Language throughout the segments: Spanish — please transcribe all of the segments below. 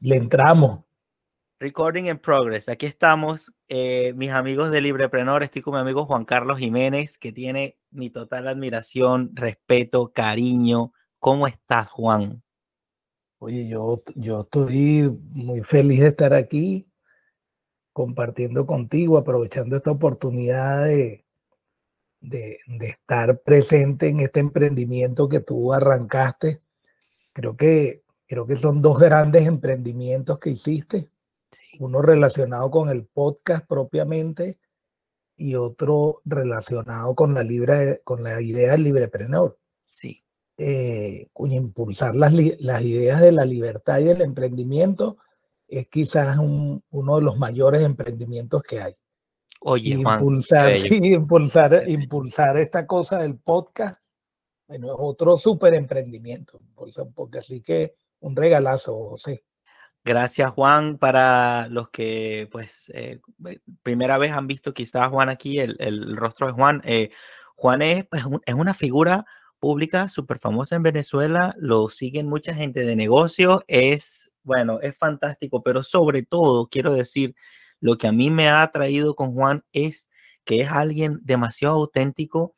Le entramos. Recording in progress. Aquí estamos, eh, mis amigos de Libreprenor. Estoy con mi amigo Juan Carlos Jiménez, que tiene mi total admiración, respeto, cariño. ¿Cómo estás, Juan? Oye, yo, yo estoy muy feliz de estar aquí compartiendo contigo, aprovechando esta oportunidad de, de, de estar presente en este emprendimiento que tú arrancaste. Creo que, creo que son dos grandes emprendimientos que hiciste uno relacionado con el podcast propiamente y otro relacionado con la, libre, con la idea del librepreneur. Sí. Eh, impulsar las, las, ideas de la libertad y del emprendimiento es quizás uno de los mayores emprendimientos que hay. Oye, impulsar, impulsar, impulsar esta cosa del podcast, bueno, es otro súper emprendimiento, porque así que un regalazo, José. Gracias, Juan. Para los que, pues, eh, primera vez han visto quizás Juan aquí, el, rostro de Juan. Eh, Juan es, pues, es una figura pública súper famosa en Venezuela. Lo siguen mucha gente de negocio. Es, bueno, es fantástico, pero sobre todo, quiero decir, lo que a mí me ha atraído con Juan es que es alguien demasiado auténtico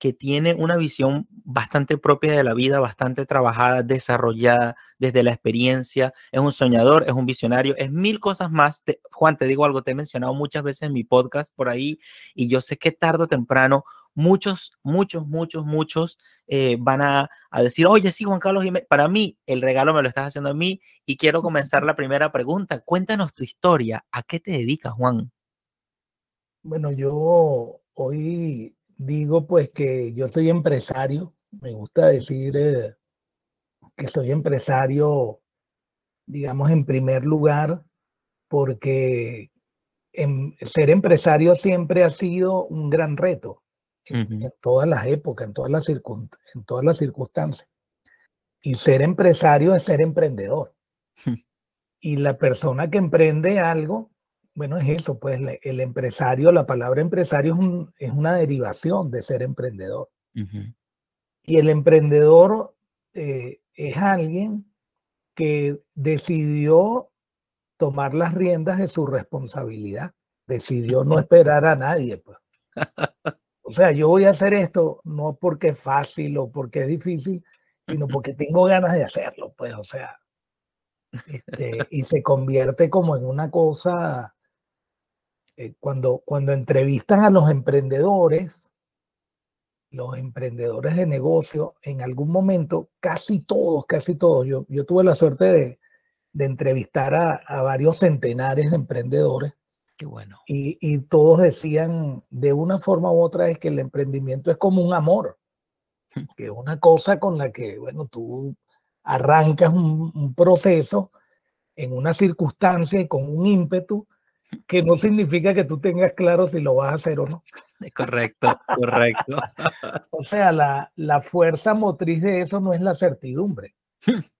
que tiene una visión bastante propia de la vida, bastante trabajada, desarrollada desde la experiencia. Es un soñador, es un visionario, es mil cosas más. Juan, te digo algo, te he mencionado muchas veces en mi podcast por ahí y yo sé que tarde o temprano muchos, muchos, muchos, muchos eh, van a, a, decir, oye, sí, Juan Carlos para mí el regalo me lo estás haciendo a mí y quiero comenzar la primera pregunta. Cuéntanos tu historia. ¿A qué te dedicas, Juan? Bueno, yo hoy digo pues que yo soy empresario, me gusta decir eh, que soy empresario, digamos, en primer lugar, porque ser empresario siempre ha sido un gran reto en, todas las épocas, en todas las, en todas las circunstancias. Y ser empresario es ser emprendedor. y la persona que emprende algo bueno, es eso, pues el empresario, la palabra empresario es, una derivación de ser emprendedor. Y el emprendedor eh, es alguien que decidió tomar las riendas de su responsabilidad, decidió no esperar a nadie. Pues. O sea, yo voy a hacer esto no porque es fácil o porque es difícil, sino porque tengo ganas de hacerlo, pues, o sea, este, y se convierte como en una cosa eh, cuando, cuando entrevistan a los emprendedores, los emprendedores de negocio, en algún momento, casi todos, casi todos, yo, yo tuve la suerte de, de entrevistar a, a, varios centenares de emprendedores. Qué bueno. Y, y, todos decían de una forma u otra es que el emprendimiento es como un amor, que es una cosa con la que, bueno, tú arrancas un, un proceso en una circunstancia y con un ímpetu que no significa que tú tengas claro si lo vas a hacer o no. Correcto, correcto. o sea, la, la, fuerza motriz de eso no es la certidumbre,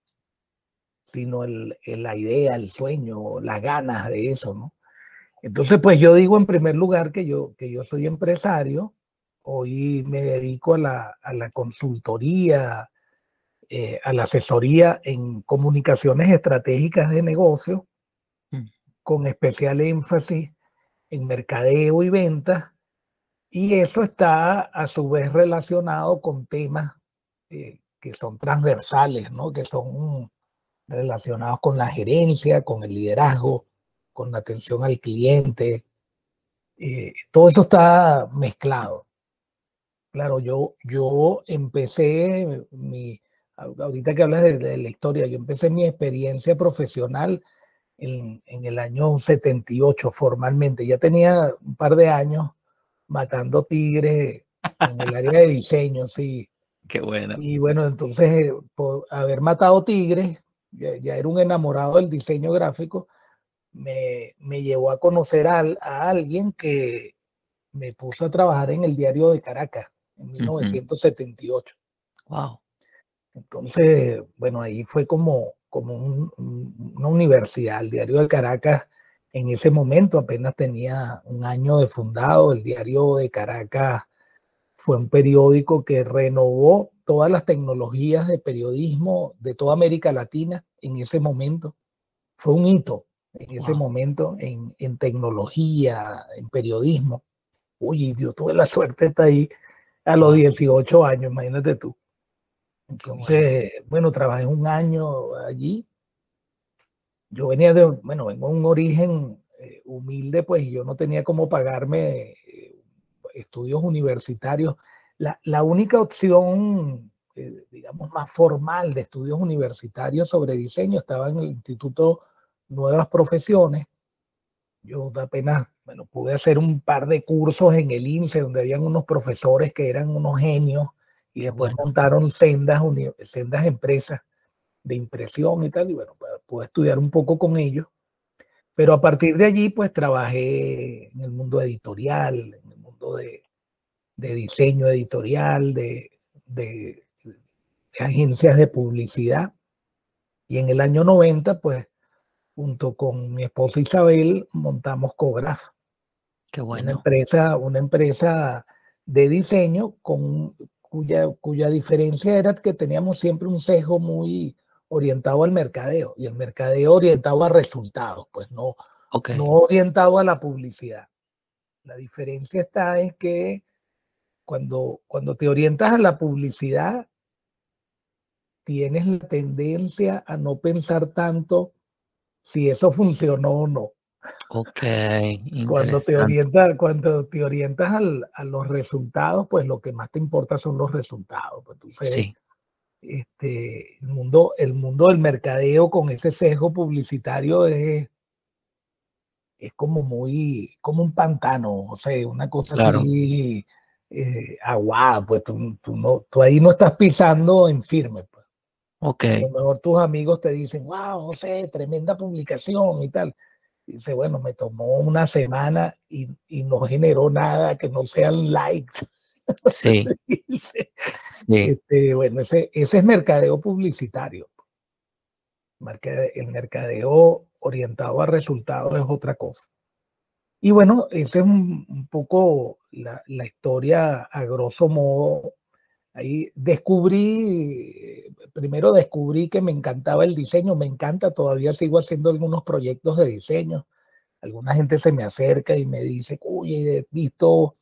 sino el, la idea, el sueño, las ganas de eso, ¿no? Entonces, pues yo digo en primer lugar que yo, que yo soy empresario, hoy me dedico a la, a la consultoría, eh, a la asesoría en comunicaciones estratégicas de negocio con especial énfasis en mercadeo y ventas, y eso está a su vez relacionado con temas eh, que son transversales, ¿no? que son relacionados con la gerencia, con el liderazgo, con la atención al cliente. Eh, todo eso está mezclado. Claro, yo, yo empecé mi, ahorita que hablas de, de la historia, yo empecé mi experiencia profesional en, el año 78 formalmente. Ya tenía un par de años matando tigres en el área de diseño, sí. Qué bueno. Y bueno, entonces, por haber matado tigres, ya, era un enamorado del diseño gráfico, me, me llevó a conocer a, a, alguien que me puso a trabajar en el diario de Caracas en 1978. Wow. Entonces, bueno, ahí fue como, como una universidad. El diario de Caracas en ese momento apenas tenía un año de fundado. El diario de Caracas fue un periódico que renovó todas las tecnologías de periodismo de toda América Latina en ese momento. fue un hito en ese momento en, en, tecnología, en periodismo. Oye, yo tuve la suerte de estar ahí a los 18 años, imagínate tú. Entonces, bueno. trabajé un año allí. Yo venía de, bueno, vengo de un origen eh, humilde, pues yo no tenía cómo pagarme eh, estudios universitarios. La, la única opción, eh, digamos, más formal de estudios universitarios sobre diseño estaba en el Instituto Nuevas Profesiones. Yo apenas, bueno, pude hacer un par de cursos en el INSE donde habían unos profesores que eran unos genios y después montaron sendas, sendas empresas de impresión y tal, y bueno, pues, pude estudiar un poco con ellos. Pero a partir de allí, pues trabajé en el mundo editorial, en el mundo de, de diseño editorial, de, de, agencias de publicidad. Y en el año 90, pues, junto con mi esposa Isabel, montamos Cograph. Qué bueno. Una empresa, una empresa de diseño con cuya, cuya diferencia era que teníamos siempre un sesgo muy orientado al mercadeo y el mercadeo orientado a resultados, pues no, no orientado a la publicidad. La diferencia está en que cuando, cuando te orientas a la publicidad, tienes la tendencia a no pensar tanto si eso funcionó o no. Ok. Cuando te orientas, cuando te orientas al, a los resultados, pues lo que más te importa son los resultados. Pues sí. este, el, mundo, el mundo del mercadeo con ese sesgo publicitario es, es como muy, como un pantano, o sea, una cosa así eh, aguada, pues tú, tú, no, tú ahí no estás pisando en firme. Pues. Ok. A lo mejor tus amigos te dicen, wow, José, tremenda publicación y tal Dice, bueno, me tomó una semana y, y no generó nada que no sean likes. Sí. sí. Este, bueno, ese, ese es mercadeo publicitario. El mercadeo orientado a resultados es otra cosa. Y bueno, esa es un, un poco la, la, historia a grosso modo. Ahí descubrí, primero descubrí que me encantaba el diseño, me encanta, todavía sigo haciendo algunos proyectos de diseño. Alguna gente se me acerca y me dice, oye, he visto,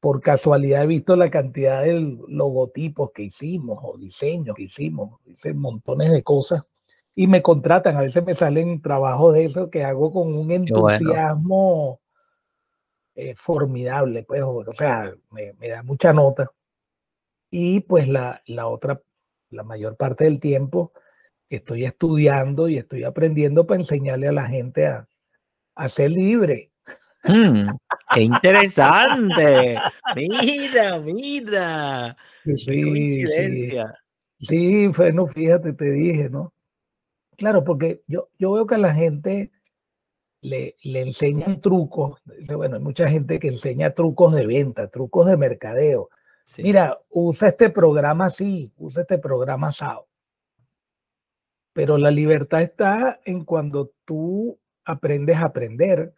por casualidad he visto la cantidad de logotipos que hicimos o diseños que hicimos, hice montones de cosas y me contratan, a veces me salen trabajos de eso que hago con un entusiasmo eh, formidable, pues, o sea, me, me da mucha nota. Y pues la, la otra, la mayor parte del tiempo estoy estudiando y estoy aprendiendo para enseñarle a la gente a, a ser libre. Mm, ¡Qué interesante! Mira, mira. Sí, qué coincidencia. Sí, bueno, fíjate, te dije, ¿no? Claro, porque yo, yo veo que a la gente le, le enseñan trucos. Bueno, hay mucha gente que enseña trucos de venta, trucos de mercadeo. Mira, usa este programa así, usa este programa asado. Pero la libertad está en cuando tú aprendes a aprender,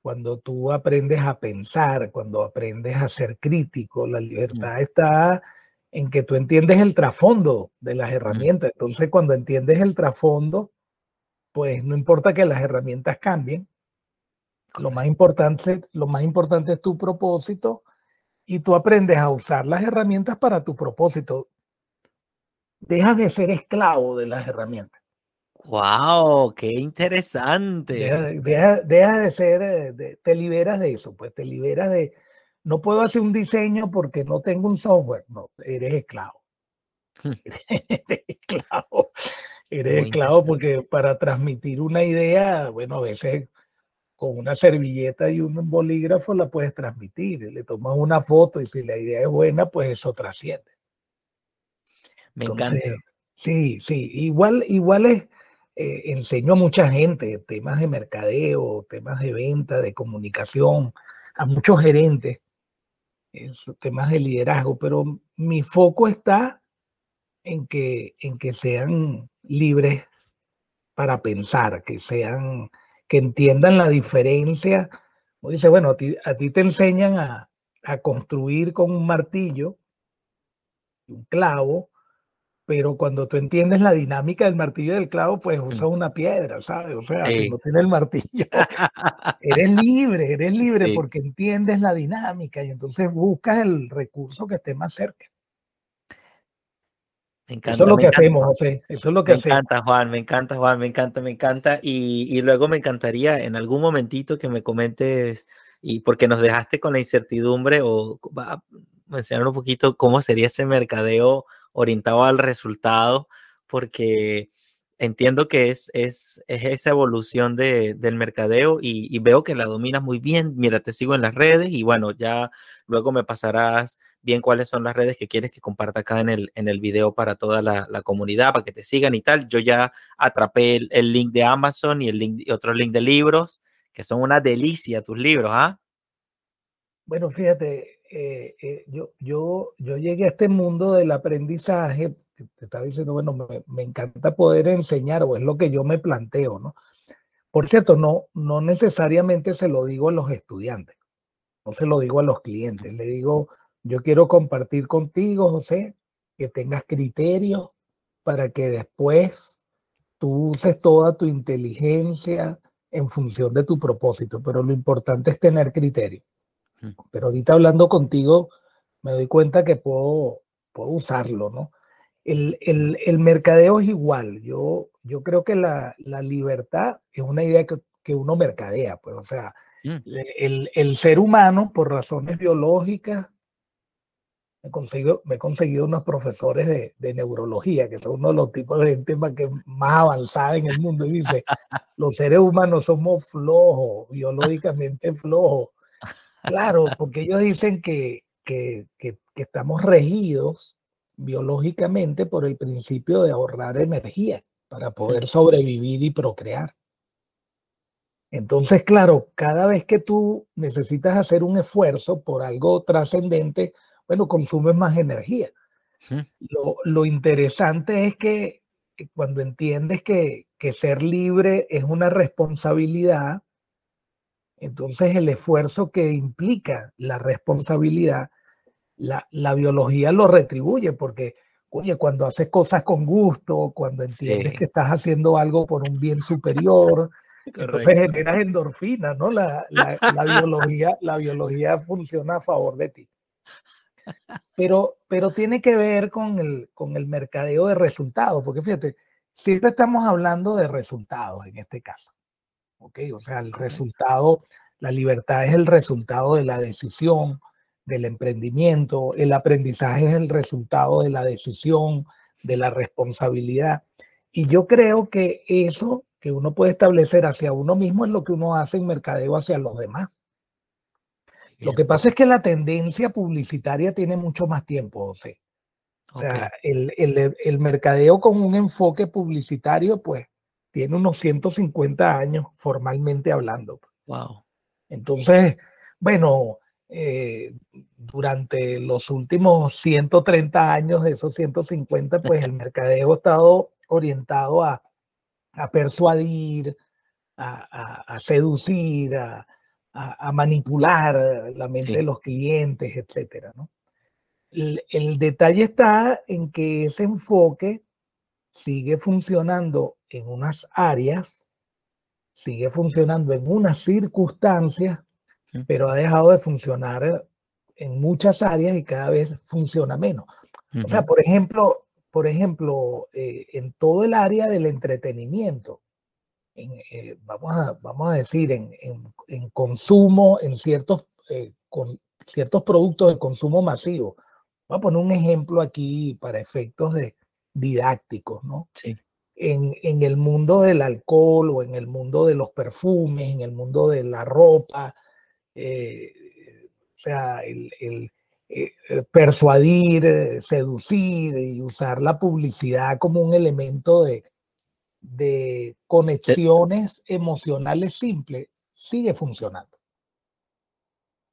cuando tú aprendes a pensar, cuando aprendes a ser crítico. La libertad está en que tú entiendes el trasfondo de las herramientas. Entonces, cuando entiendes el trasfondo, pues no importa que las herramientas cambien. Lo más importante, lo más importante es tu propósito y tú aprendes a usar las herramientas para tu propósito. Dejas de ser esclavo de las herramientas. ¡Wow! ¡Qué interesante! Deja, de ser, eh, te liberas de eso, pues te liberas de, no puedo hacer un diseño porque no tengo un software. No, eres esclavo. eres esclavo. Eres esclavo porque para transmitir una idea, bueno, a veces con una servilleta y un bolígrafo la puedes transmitir. Le tomas una foto y si la idea es buena, pues eso trasciende. Me encanta. Sí, sí. Igual, igual es eh, enseño a mucha gente temas de mercadeo, temas de venta, de comunicación, a muchos gerentes, temas de liderazgo, pero mi foco está en que, en que sean libres para pensar, que sean, que entiendan la diferencia. Como dice, bueno, a ti, a ti te enseñan a, a construir con un martillo, un clavo, pero cuando tú entiendes la dinámica del martillo y del clavo, pues Mm. usas una piedra, ¿sabes? O sea, si no tienes el martillo, eres libre, eres libre Sí. porque entiendes la dinámica y entonces buscas el recurso que esté más cerca. Me Eso encanta, es lo que hacemos, José. Eso es lo que Me hacemos. encanta, Juan, me encanta, Juan, me encanta, me encanta. Y, y luego me encantaría en algún momentito que me comentes, y porque nos dejaste con la incertidumbre, o va a mencionar un poquito cómo sería ese mercadeo orientado al resultado, porque entiendo que es, es, es esa evolución de, del mercadeo y, y veo que la dominas muy bien. Mira, te sigo en las redes y bueno, ya luego me pasarás bien cuáles son las redes que quieres que comparta acá en el, en el video para toda la, comunidad, para que te sigan y tal. Yo ya atrapé el, el link de Amazon y, el link, y otro link de libros, que son una delicia tus libros, ¿ah? Bueno, fíjate, eh, eh, yo, yo, yo llegué a este mundo del aprendizaje, te te estaba diciendo, bueno, me, me encanta poder enseñar, o es lo que yo me planteo, ¿no? Por cierto, no, no necesariamente se lo digo a los estudiantes, no se lo digo a los clientes, le digo, yo quiero compartir contigo, José, que tengas criterio para que después tú uses toda tu inteligencia en función de tu propósito, pero lo importante es tener criterio. Pero ahorita hablando contigo, me doy cuenta que puedo, puedo usarlo, ¿no? El, el, el mercadeo es igual. Yo, yo creo que la, la libertad es una idea que, que uno mercadea, pues, o sea, Mm. el, el ser humano, por razones biológicas, me, consigo, me he conseguido unos profesores de, de, neurología, que son uno de los tipos de gente más, que, más avanzada en el mundo, y dice, los seres humanos somos flojos, biológicamente flojos. Claro, porque ellos dicen que, que, que, que estamos regidos biológicamente por el principio de ahorrar energía para poder sobrevivir y procrear. Entonces, claro, cada vez que tú necesitas hacer un esfuerzo por algo trascendente, bueno, consumes más energía. Lo, lo, interesante es que, que cuando entiendes que, que, ser libre es una responsabilidad, entonces el esfuerzo que implica la responsabilidad, la, la biología lo retribuye, porque, oye, cuando haces cosas con gusto, cuando entiendes Sí. que estás haciendo algo por un bien superior, entonces generas endorfina, ¿no? La, la, la biología, la biología funciona a favor de ti. Pero, pero tiene que ver con el, con el mercadeo de resultados, porque fíjate, siempre estamos hablando de resultados en este caso. ¿ok? O sea, el resultado, la libertad es el resultado de la decisión, del emprendimiento, el aprendizaje es el resultado de la decisión, de la responsabilidad. Y yo creo que eso que uno puede establecer hacia uno mismo es lo que uno hace en mercadeo hacia los demás. Lo que pasa es que la tendencia publicitaria tiene mucho más tiempo, José. O sea, okay. el, el, el, mercadeo con un enfoque publicitario, pues, tiene unos 150 años formalmente hablando. Wow. Entonces, bueno, eh, durante los últimos 130 años de esos 150, pues el mercadeo ha estado orientado a, a persuadir, a, a, a seducir, a, a, manipular la mente sí. de los clientes, etcétera, ¿no? El, el, detalle está en que ese enfoque sigue funcionando en unas áreas, sigue funcionando en unas circunstancias, sí. pero ha dejado de funcionar en muchas áreas y cada vez funciona menos. Uh -huh. O sea, por ejemplo, por ejemplo, eh, en todo el área del entretenimiento, en, eh, vamos, a, vamos a decir, en, en, en consumo, en ciertos, eh, con ciertos productos de consumo masivo. Voy a poner un ejemplo aquí para efectos de didácticos, ¿no? Sí. En, en, el mundo del alcohol o en el mundo de los perfumes, en el mundo de la ropa, eh, o sea, el persuadir, seducir y usar la publicidad como un elemento de, de conexiones emocionales simples sigue funcionando.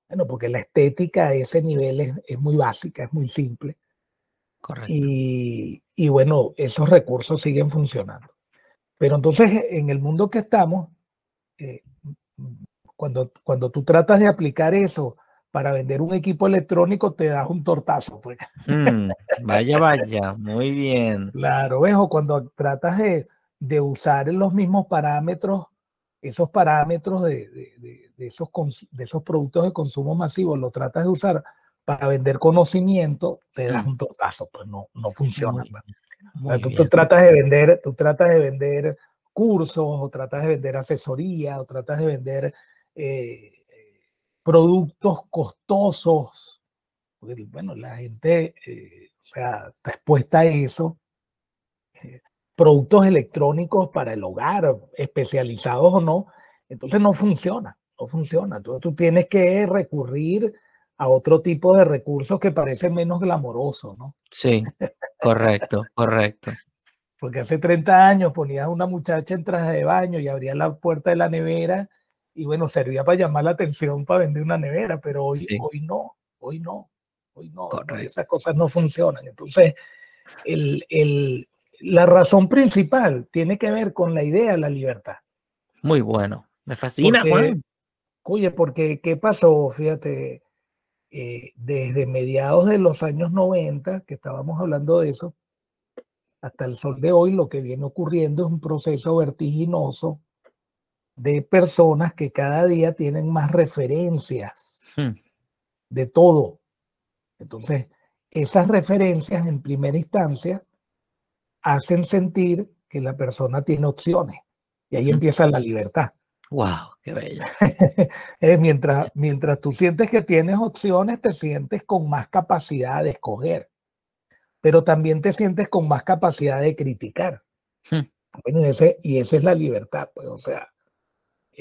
Bueno, porque la estética a ese nivel es, es muy básica, es muy simple. Correcto. Y, y, bueno, esos recursos siguen funcionando. Pero entonces, en el mundo que estamos, eh, cuando, cuando tú tratas de aplicar eso para vender un equipo electrónico te das un tortazo. Pues. Mm, vaya, vaya, muy bien. Claro, ¿ves? O cuando tratas de, de usar los mismos parámetros, esos parámetros de, de, de, esos, de esos productos de consumo masivo, lo tratas de usar para vender conocimiento, te das un tortazo, pues no, no funciona. Pues. tú, tú, tratas de vender, tú tratas de vender cursos, o tratas de vender asesoría, o tratas de vender eh, productos costosos. bueno, la gente, eh, o sea, está expuesta a eso. Eh, productos electrónicos para el hogar, especializados o no, entonces no funciona, no funciona. Entonces tú tienes que recurrir a otro tipo de recursos que parecen menos glamorosos, ¿no? Sí, correcto, correcto. Porque hace 30 años ponías a una muchacha en traje de baño y abría la puerta de la nevera y bueno, servía para llamar la atención para vender una nevera, pero hoy, hoy no, hoy no, hoy no, esas cosas no funcionan. Entonces, el, el, la razón principal tiene que ver con la idea de la libertad. Muy bueno, me fascina, Juan. Oye, porque ¿qué pasó? Fíjate, eh, desde mediados de los años 90, que estábamos hablando de eso, hasta el sol de hoy, lo que viene ocurriendo es un proceso vertiginoso de personas que cada día tienen más referencias hmm. de todo. Entonces, esas referencias en primera instancia hacen sentir que la persona tiene opciones y ahí hmm. empieza la libertad. ¡Wow! ¡Qué bello! mientras, mientras tú sientes que tienes opciones, te sientes con más capacidad de escoger, pero también te sientes con más capacidad de criticar. Hmm. Bueno, ese, y esa es la libertad, pues, o sea,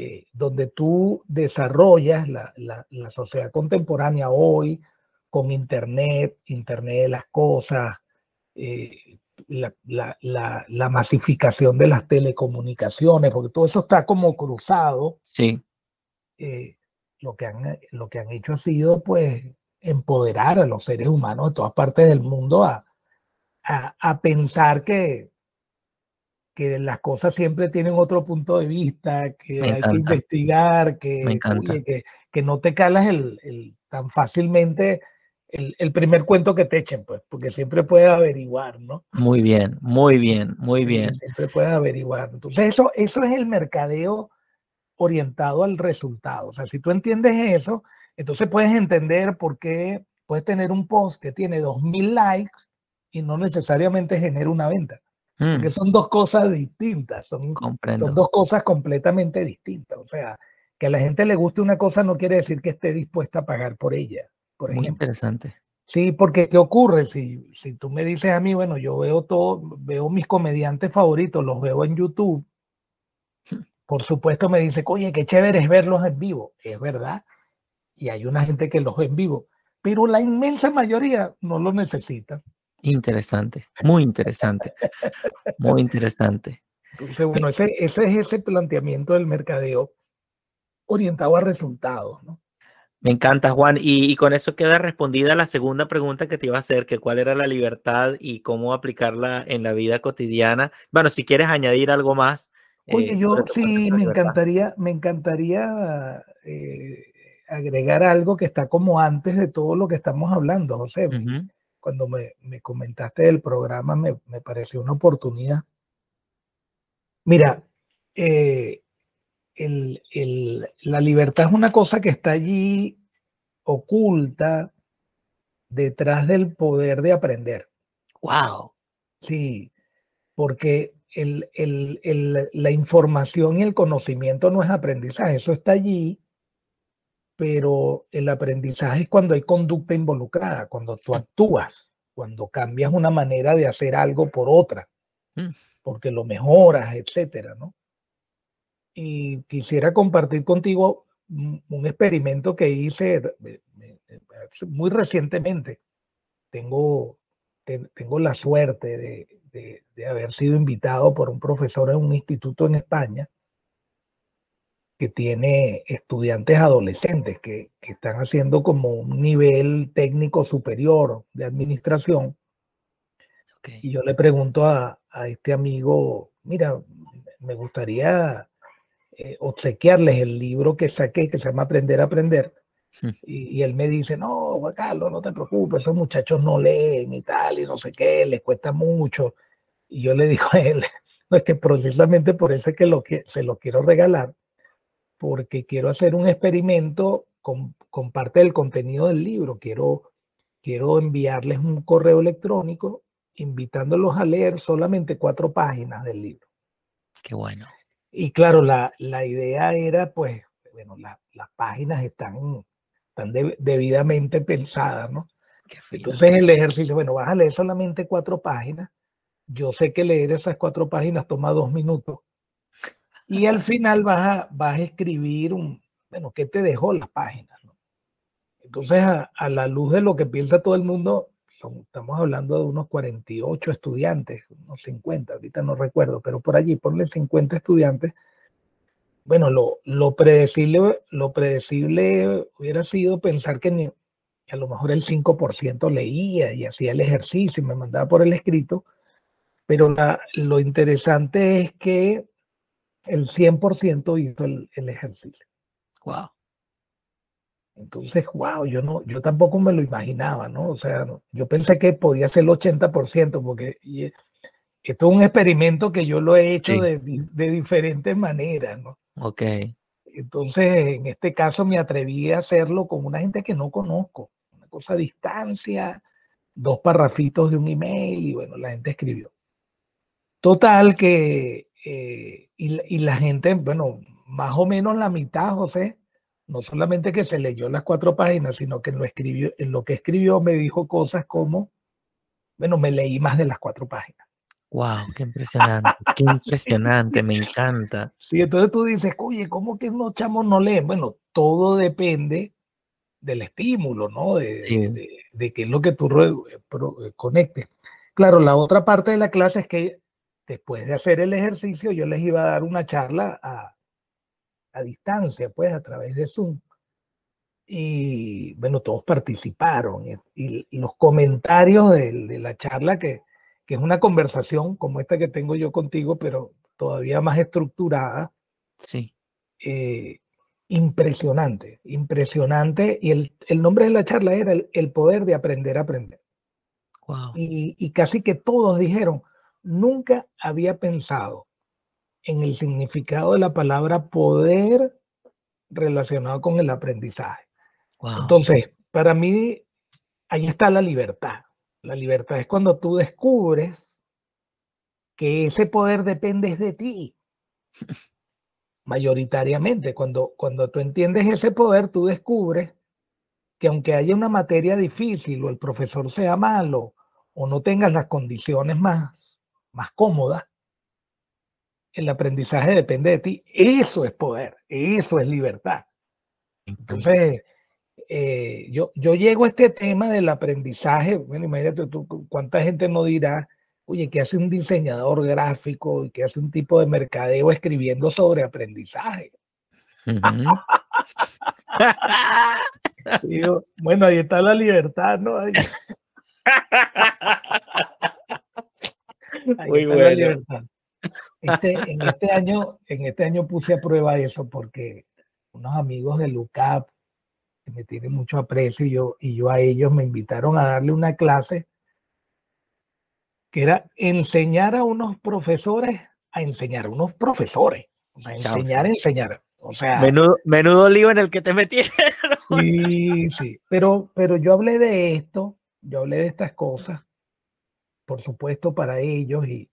eh, donde tú desarrollas la, sociedad contemporánea hoy con Internet, Internet de las cosas, eh, la, masificación de las telecomunicaciones, porque todo eso está como cruzado. Sí. Eh, lo, que han, lo que han hecho ha sido, pues, empoderar a los seres humanos de todas partes del mundo a, a pensar que, que las cosas siempre tienen otro punto de vista, que hay que investigar, que, que, que, no te calas el, el tan fácilmente el, el, primer cuento que te echen, pues, porque siempre puedes averiguar, ¿no? Muy bien, muy bien, muy bien. Siempre puedes averiguar. Entonces, eso, eso es el mercadeo orientado al resultado. O sea, si tú entiendes eso, entonces puedes entender por qué puedes tener un post que tiene 2.000 likes y no necesariamente genera una venta. Mm. Que son dos cosas distintas, son, son dos cosas completamente distintas. O sea, que a la gente le guste una cosa no quiere decir que esté dispuesta a pagar por ella. Por Muy interesante. Sí, porque ¿qué ocurre? Si, si tú me dices a mí, bueno, yo veo todo, veo mis comediantes favoritos, los veo en YouTube, por supuesto me dice, oye, qué chévere es verlos en vivo. Es verdad. Y hay una gente que los ve en vivo, pero la inmensa mayoría no lo necesita. Interesante, muy interesante, muy interesante. Entonces, bueno, ese, ese es ese planteamiento del mercadeo orientado a resultados, ¿no? Me encanta, Juan. Y, con eso queda respondida la segunda pregunta que te iba a hacer, que cuál era la libertad y cómo aplicarla en la vida cotidiana. Bueno, si quieres añadir algo más. Oye, eh, yo sí, me encantaría, me encantaría eh, agregar algo que está como antes de todo lo que estamos hablando, José cuando me, comentaste del programa, me, pareció una oportunidad. Mira, eh, la libertad es una cosa que está allí oculta detrás del poder de aprender. ¡Wow! Sí, porque la información y el conocimiento no es aprendizaje, eso está allí pero el aprendizaje es cuando hay conducta involucrada, cuando tú actúas, cuando cambias una manera de hacer algo por otra, mm. porque lo mejoras, etcétera, ¿no? Y quisiera compartir contigo un experimento que hice muy recientemente. Tengo, tengo la suerte de, de haber sido invitado por un profesor en un instituto en España que tiene estudiantes adolescentes que, están haciendo como un nivel técnico superior de administración. Y yo le pregunto a, este amigo, mira, me gustaría eh, obsequiarles el libro que saqué, que se llama Aprender a Aprender, Hmm. Y, él me dice, no, Juan Carlos, no te preocupes, esos muchachos no leen y tal, y no sé qué, les cuesta mucho. Y yo le digo a él, no es que precisamente por eso es que, lo que se lo quiero regalar, porque quiero hacer un experimento con, con parte del contenido del libro. Quiero, quiero enviarles un correo electrónico invitándolos a leer solamente cuatro páginas del libro. Qué bueno. Y claro, la, la idea era, pues, bueno, las páginas están, están debidamente pensadas, ¿no? Entonces el ejercicio, bueno, vas a leer solamente cuatro páginas. Yo sé que leer esas cuatro páginas toma dos minutos. Y al final vas a, vas a escribir un, bueno, ¿qué te dejó las páginas? Entonces, a, a, la luz de lo que piensa todo el mundo, estamos hablando de unos 48 estudiantes, unos 50, ahorita no recuerdo, pero por allí, ponle 50 estudiantes. Bueno, lo, lo, predecible, lo predecible hubiera sido pensar que, a lo mejor el 5% leía y hacía el ejercicio y me mandaba por el escrito, pero la, lo interesante es que el 100% hizo el, el ejercicio. Wow. Entonces, wow, yo no, yo tampoco me lo imaginaba, ¿no? O sea, yo pensé que podía ser el 80%, porque esto es un experimento que yo lo he hecho de, de, diferentes maneras, ¿no? Ok. Entonces, en este caso me atreví a hacerlo con una gente que no conozco, una cosa a distancia, dos parrafitos de un email y bueno, la gente escribió. Total que, eh, y, y la gente, bueno, más o menos la mitad, José, no solamente que se leyó las cuatro páginas, sino que en lo, escribió, en lo que escribió me dijo cosas como, bueno, me leí más de las cuatro páginas. Wow, qué impresionante, qué impresionante, me encanta. Sí, entonces tú dices, oye, ¿cómo que los chamos no leen? Bueno, todo depende del estímulo, ¿no? De, de, qué es lo que tú eh, conectes. Claro, la otra parte de la clase es que después de hacer el ejercicio, yo les iba a dar una charla a, a distancia, pues a través de Zoom. Y bueno, todos participaron. Y, los comentarios de, la charla, que, que, es una conversación como esta que tengo yo contigo, pero todavía más estructurada. Sí. Eh, impresionante, impresionante. Y el, el, nombre de la charla era el, poder de aprender a aprender. Wow. Y, y casi que todos dijeron, nunca había pensado en el significado de la palabra poder relacionado con el aprendizaje. Entonces, para mí, ahí está la libertad. La libertad es cuando tú descubres que ese poder depende de ti. Mayoritariamente, cuando, cuando tú entiendes ese poder, tú descubres que aunque haya una materia difícil o el profesor sea malo o no tengas las condiciones más, más cómodas, el aprendizaje depende de ti. Eso es poder, eso es libertad. Entonces, eh, yo, yo llego a este tema del aprendizaje, bueno, imagínate tú, cuánta gente no dirá, oye, ¿qué hace un diseñador gráfico y qué hace un tipo de mercadeo escribiendo sobre aprendizaje? bueno, ahí está la libertad, ¿no? Muy bueno. Este, en, este año, en este año puse a prueba eso porque unos amigos de LUCAP que me tienen mucho aprecio y yo, y yo a ellos me invitaron a darle una clase que era enseñar a unos profesores a enseñar a unos profesores. a enseñar a enseñar. O sea, menudo, menudo lío en el que te metieron. Sí, sí, pero, pero yo hablé de esto, yo hablé de estas cosas, por supuesto, para ellos y,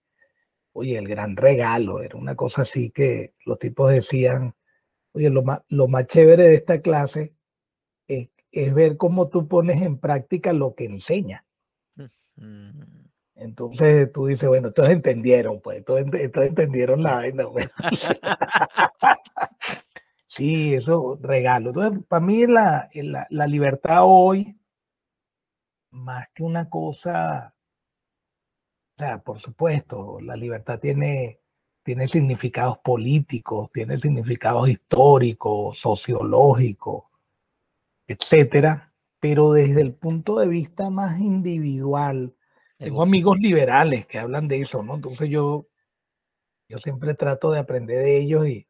oye, el gran regalo, era una cosa así que los tipos decían, oye, lo más, lo más chévere de esta clase es, ver cómo tú pones en práctica lo que enseñas. Entonces tú dices, bueno, todos entendieron, pues, todos, entendieron la vaina. Pues. sí, eso, regalo. Entonces, para mí la, la, la libertad hoy, más que una cosa o sea, por supuesto, la libertad tiene, tiene significados políticos, tiene significados históricos, sociológicos, etcétera, pero desde el punto de vista más individual, tengo amigos liberales que hablan de eso, ¿no? Entonces yo, yo siempre trato de aprender de ellos y,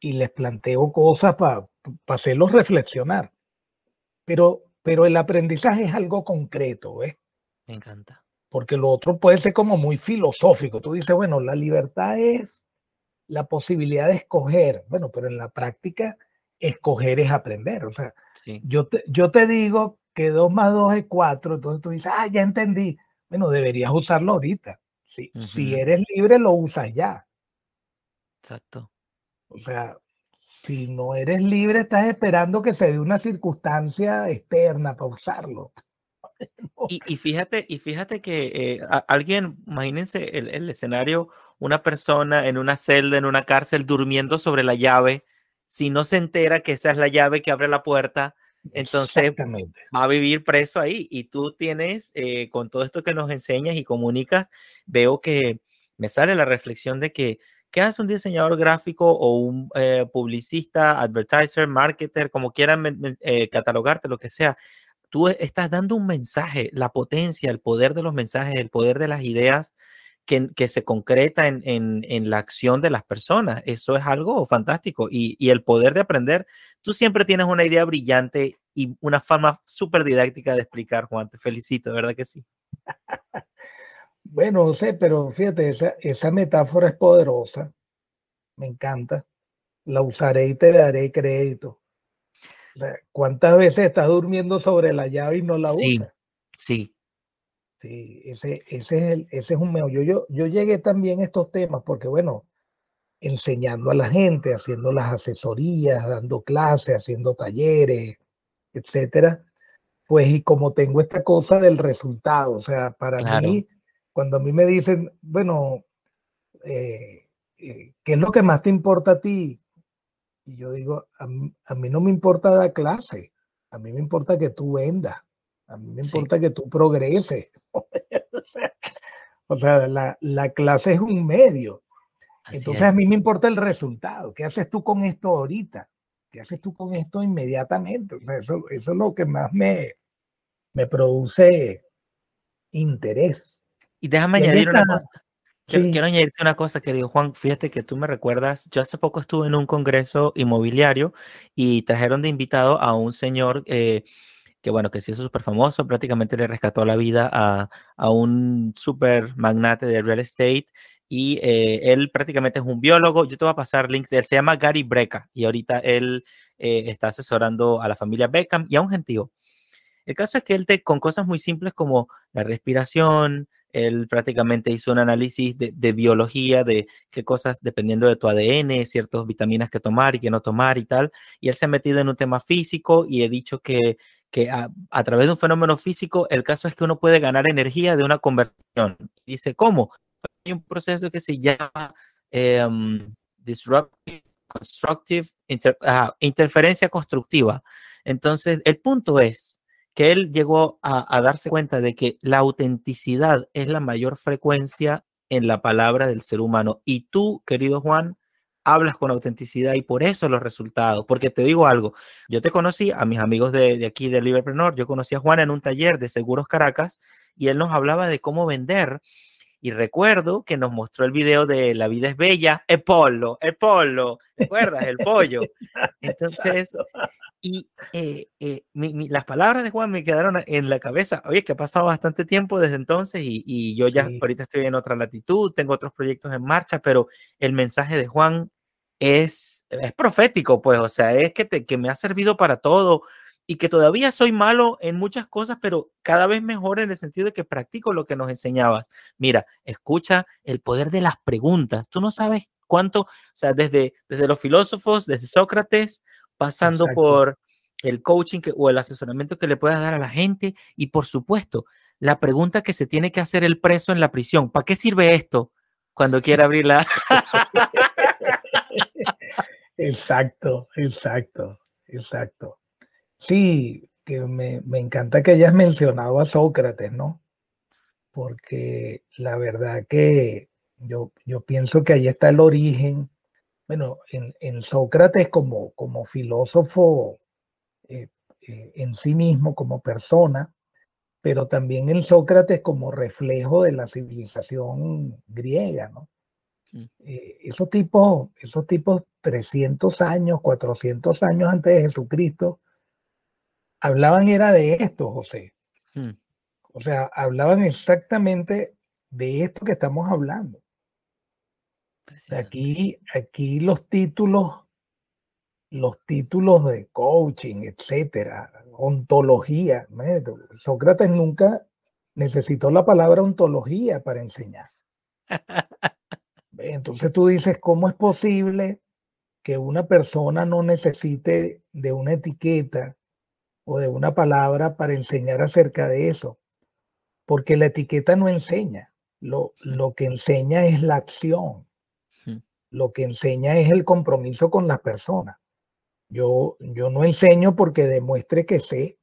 y les planteo cosas para hacerlos reflexionar. pero, pero el aprendizaje es algo concreto, ¿ves? Me encanta. Porque lo otro puede ser como muy filosófico. Tú dices, bueno, la libertad es la posibilidad de escoger. Bueno, pero en la práctica, escoger es aprender. O sea, yo, te, yo te digo que 2 más 2 es 4, entonces tú dices, ah, ya entendí. Bueno, deberías usarlo ahorita. Si, si eres libre, lo usas ya. Exacto. O sea, si no eres libre, estás esperando que se dé una circunstancia externa para usarlo. Y, fíjate, y fíjate que eh, alguien, imagínense el, el, escenario, una persona en una celda, en una cárcel, durmiendo sobre la llave, si no se entera que esa es la llave que abre la puerta, entonces va a vivir preso ahí. Y tú tienes, eh, con todo esto que nos enseñas y comunicas, veo que me sale la reflexión de que ¿qué hace un diseñador gráfico o un eh, publicista, advertiser, marketer, como quieran eh, catalogarte, lo que sea? Tú estás dando un mensaje, la potencia, el poder de los mensajes, el poder de las ideas que, se concreta en, la acción de las personas. Eso es algo fantástico. Y, el poder de aprender, tú siempre tienes una idea brillante y una forma súper didáctica de explicar, Juan. Te felicito, ¿verdad que sí? Bueno, no sé, pero fíjate, esa metáfora es poderosa. Me encanta. La usaré y te daré crédito. ¿Cuántas veces estás durmiendo sobre la llave y no la sí, usas? Sí. Sí, ese, ese, es el, ese es un meollo. Yo, yo llegué también a estos temas porque, bueno, enseñando a la gente, haciendo las asesorías, dando clases, haciendo talleres, etcétera, pues y como tengo esta cosa del resultado, o sea, para mí cuando a mí me dicen, bueno, eh, eh, ¿qué es lo que más te importa a ti? Y yo digo, a mí, no me importa dar clase, a mí me importa que tú vendas, a mí me importa que tú progreses. o sea, la, la, clase es un medio. Entonces a mí me importa el resultado. ¿Qué haces tú con esto ahorita? ¿Qué haces tú con esto inmediatamente? O sea, eso, eso es lo que más me, me produce interés. Y déjame añadir una cosa. Quiero, añadirte una cosa, querido Juan. Fíjate que tú me recuerdas, yo hace poco estuve en un congreso inmobiliario y trajeron de invitado a un señor eh, que, bueno, que se hizo súper famoso, prácticamente le rescató la vida a, a un súper magnate de real estate y eh, él prácticamente es un biólogo. Yo te voy a pasar links de él, se llama Gary Breca y ahorita él eh, está asesorando a la familia Beckham y a un gentío. El caso es que él te, con cosas muy simples como la respiración, él prácticamente hizo un análisis de, biología, de qué cosas, dependiendo de tu ADN, ciertas vitaminas que tomar y que no tomar y tal. Y él se ha metido en un tema físico y he dicho que, que a, través de un fenómeno físico, el caso es que uno puede ganar energía de una conversión. Dice, ¿cómo? Hay un proceso que se llama em, disruptive, constructive, interferencia constructiva. Entonces, el punto es, que él llegó a, darse cuenta de que la autenticidad es la mayor frecuencia en la palabra del ser humano. Y tú, querido Juan, hablas con autenticidad y por eso los resultados. Porque te digo algo, yo te conocí a mis amigos de, de aquí de Liverpool yo conocí a Juan en un taller de Seguros Caracas y él nos hablaba de cómo vender. Y recuerdo que nos mostró el video de La vida es bella, el polo, el polo, ¿recuerdas? El pollo. Entonces, y eh, eh, las palabras de Juan me quedaron en la cabeza. Oye, que ha pasado bastante tiempo desde entonces y, yo ya ahorita estoy en otra latitud, tengo otros proyectos en marcha, pero el mensaje de Juan es, es profético, pues, o sea, es que, te, que me ha servido para todo y que todavía soy malo en muchas cosas, pero cada vez mejor en el sentido de que practico lo que nos enseñabas. Mira, escucha el poder de las preguntas. Tú no sabes cuánto, o sea, desde, desde los filósofos, desde Sócrates, pasando por el coaching o el asesoramiento que le puedas dar a la gente y por supuesto la pregunta que se tiene que hacer el preso en la prisión, ¿para qué sirve esto cuando quiera abrirla? exacto, exacto, exacto. Sí, que me, me encanta que hayas mencionado a Sócrates, ¿no? Porque la verdad que yo, yo pienso que ahí está el origen bueno, en, Sócrates como, como filósofo eh, eh, en sí mismo, como persona, pero también en Sócrates como reflejo de la civilización griega, ¿no? Eh, esos tipos, esos tipos 300 años, 400 años antes de Jesucristo, hablaban era de esto, José. O sea, hablaban exactamente de esto que estamos hablando. Aquí, aquí los títulos, los títulos de coaching, etcétera, ontología. Sócrates nunca necesitó la palabra ontología para enseñar. Entonces tú dices, ¿cómo es posible que una persona no necesite de una etiqueta o de una palabra para enseñar acerca de eso? Porque la etiqueta no enseña, lo, lo que enseña es la acción, lo que enseña es el compromiso con la persona. Yo, yo no enseño porque demuestre que sé,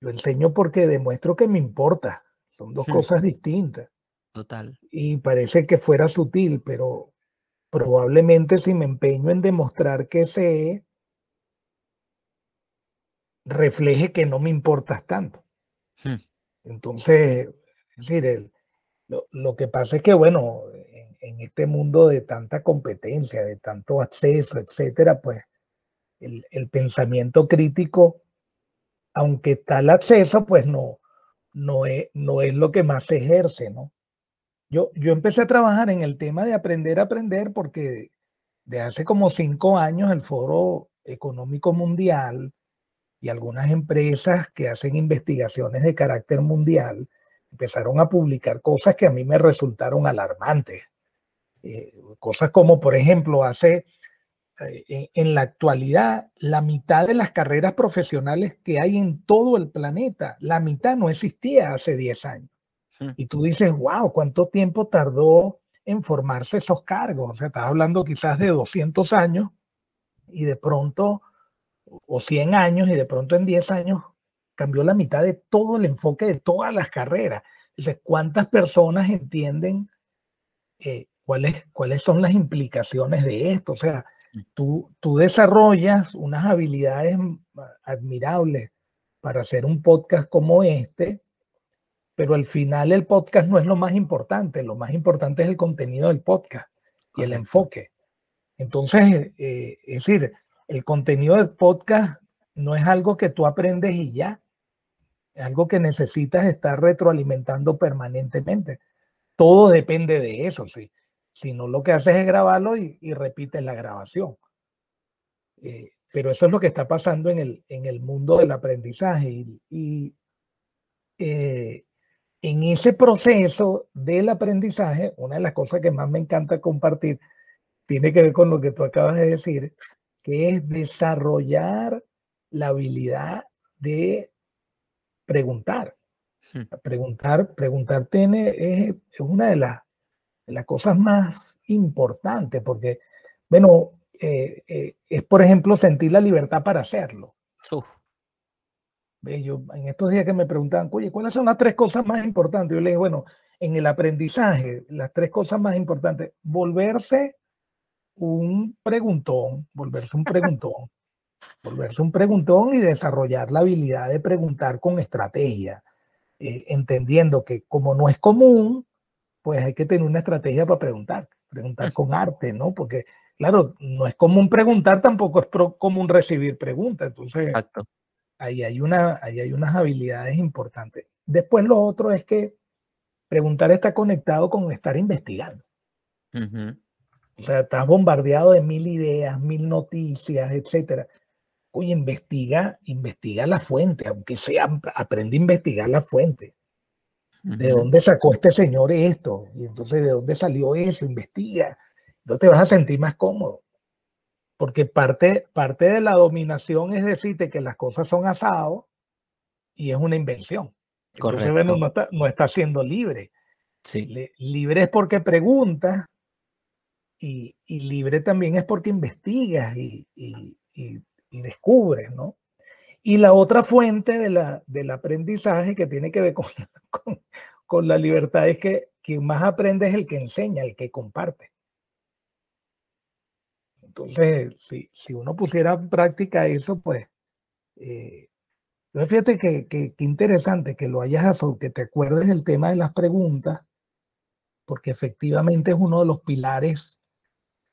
yo enseño porque demuestro que me importa. Son dos cosas distintas. Total. Y parece que fuera sutil, pero probablemente si me empeño en demostrar que sé, refleje que no me importas tanto. Hmm. Entonces, es decir, lo, que pasa es que, bueno, en, este mundo de tanta competencia, de tanto acceso, etcétera, pues el, pensamiento crítico, aunque está el acceso, pues no, no, es, no es lo que más se ejerce, ¿no? Yo, empecé a trabajar en el tema de aprender a aprender porque de hace como cinco años el Foro Económico Mundial y algunas empresas que hacen investigaciones de carácter mundial empezaron a publicar cosas que a mí me resultaron alarmantes. Eh, cosas como, por ejemplo, hace eh, en la actualidad la mitad de las carreras profesionales que hay en todo el planeta, la mitad no existía hace 10 años. Y tú dices, wow, ¿cuánto tiempo tardó en formarse esos cargos? O sea, estás hablando quizás de 200 años y de pronto, o 100 años, y de pronto en 10 años cambió la mitad de todo el enfoque de todas las carreras. Entonces, ¿cuántas personas entienden eh, cuáles, cuáles son las implicaciones de esto? O sea, mm. tú, tú desarrollas unas habilidades admirables para hacer un podcast como este, pero al final el podcast no es lo más importante, lo más importante es el contenido del podcast y el enfoque. Entonces, eh, es decir, el contenido del podcast no es algo que tú aprendes y ya, es algo que necesitas estar retroalimentando permanentemente. Todo depende de eso, sí. Si no, lo que haces es grabarlo y, repites la grabación. Eh, pero eso es lo que está pasando en el, en el mundo del aprendizaje y, eh, en ese proceso del aprendizaje, una de las cosas que más me encanta compartir tiene que ver con lo que tú acabas de decir, que es desarrollar la habilidad de preguntar. Hmm. Preguntar, preguntar tiene, es, una de, las, las cosas más importantes, porque, bueno, eh, eh, es por ejemplo sentir la libertad para hacerlo. Yo, en estos días que me preguntaban, oye, ¿cuáles son las tres cosas más importantes? Yo le dije, bueno, en el aprendizaje, las tres cosas más importantes, volverse un preguntón, volverse un preguntón, volverse un preguntón y desarrollar la habilidad de preguntar con estrategia, eh, entendiendo que como no es común, pues hay que tener una estrategia para preguntar, preguntar con arte, ¿no? Porque, claro, no es común preguntar, tampoco es común recibir preguntas, entonces... Exacto ahí hay, una, ahí hay unas habilidades importantes. Después lo otro es que preguntar está conectado con estar investigando. O sea, estás bombardeado de mil ideas, mil noticias, etcétera. Oye, investiga, investiga la fuente, aunque sea, aprende a investigar la fuente. ¿De dónde sacó este señor esto? Y entonces, ¿de dónde salió eso? Investiga. Entonces te vas a sentir más cómodo porque parte, parte de la dominación es decirte que las cosas son asados y es una invención. Correcto. no, está, no está siendo libre. Sí. libre es porque preguntas y, y, libre también es porque investigas y, y, y, descubres, ¿no? Y la otra fuente de la, del aprendizaje que tiene que ver con, con, con la libertad es que quien más aprende es el que enseña, el que comparte. Entonces, si, si uno pusiera en práctica eso, pues, eh, fíjate que, que, interesante que lo hayas, que te acuerdes del tema de las preguntas, porque efectivamente es uno de los pilares,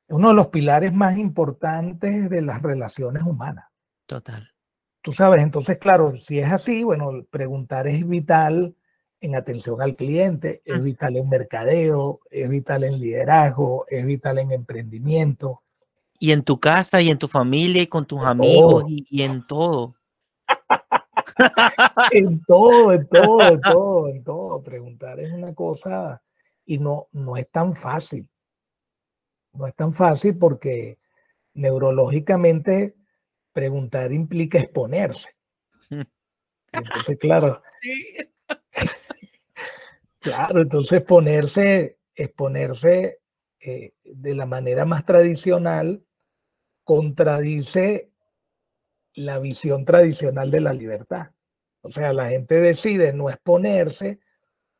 uno de los pilares más importantes de las relaciones humanas. Total. Tú sabes, entonces, claro, si es así, bueno, preguntar es vital en atención al cliente, es vital en mercadeo, es vital en liderazgo, es vital en emprendimiento. Y en tu casa y en tu familia y con tus amigos y, en todo. en todo, en todo, en todo, en todo. Preguntar es una cosa y no, no es tan fácil. No es tan fácil porque neurológicamente preguntar implica exponerse. Entonces, claro. Claro, entonces ponerse, exponerse eh, de la manera más tradicional contradice la visión tradicional de la libertad. O sea, la gente decide no exponerse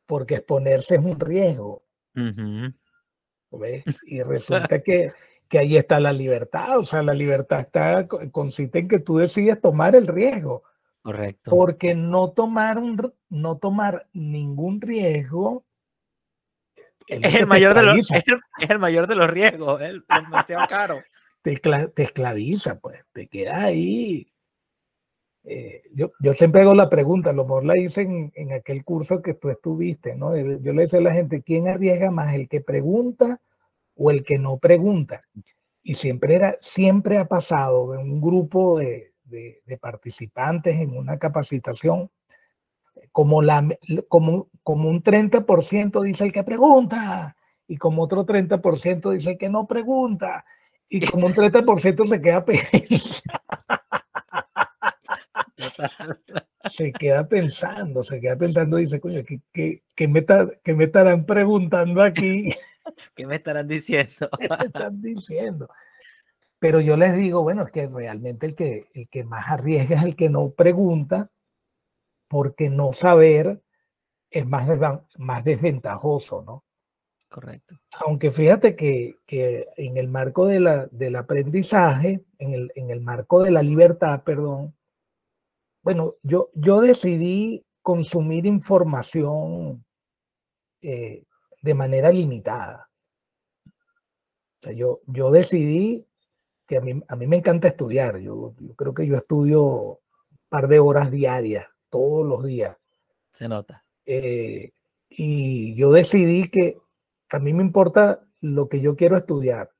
porque exponerse es un riesgo. Y resulta que, que, ahí está la libertad. O sea, la libertad está, consiste en que tú decides tomar el riesgo. Correcto. Porque no tomar, un, no tomar ningún riesgo es, el mayor de los, es, el, mayor de los riesgos, es demasiado caro. Te, te, esclaviza, pues, te queda ahí. Eh, yo, yo, siempre hago la pregunta, a lo mejor la hice en, en, aquel curso que tú estuviste, ¿no? Yo le decía a la gente, ¿quién arriesga más, el que pregunta o el que no pregunta? Y siempre, era, siempre ha pasado en un grupo de, de, participantes en una capacitación, como, la, como, como un 30% dice el que pregunta, y como otro 30% dice el que no pregunta, y como un 30% se queda se queda pensando, se queda pensando, dice, coño, ¿qué, qué, me, qué me estarán preguntando aquí? ¿Qué me estarán diciendo? ¿Qué me están diciendo? Pero yo les digo, bueno, es que realmente el que, el que más arriesga es el que no pregunta, porque no saber es más, más desventajoso, ¿no? Correcto. Aunque fíjate que, que en el marco de la, del aprendizaje, en el, en el marco de la libertad, perdón, bueno, yo, yo decidí consumir información eh, de manera limitada. O sea, yo, yo decidí que a mí, a mí me encanta estudiar. Yo, yo creo que yo estudio un par de horas diarias, todos los días. Se nota. Eh, y yo decidí que a mí me importa lo que yo quiero estudiar.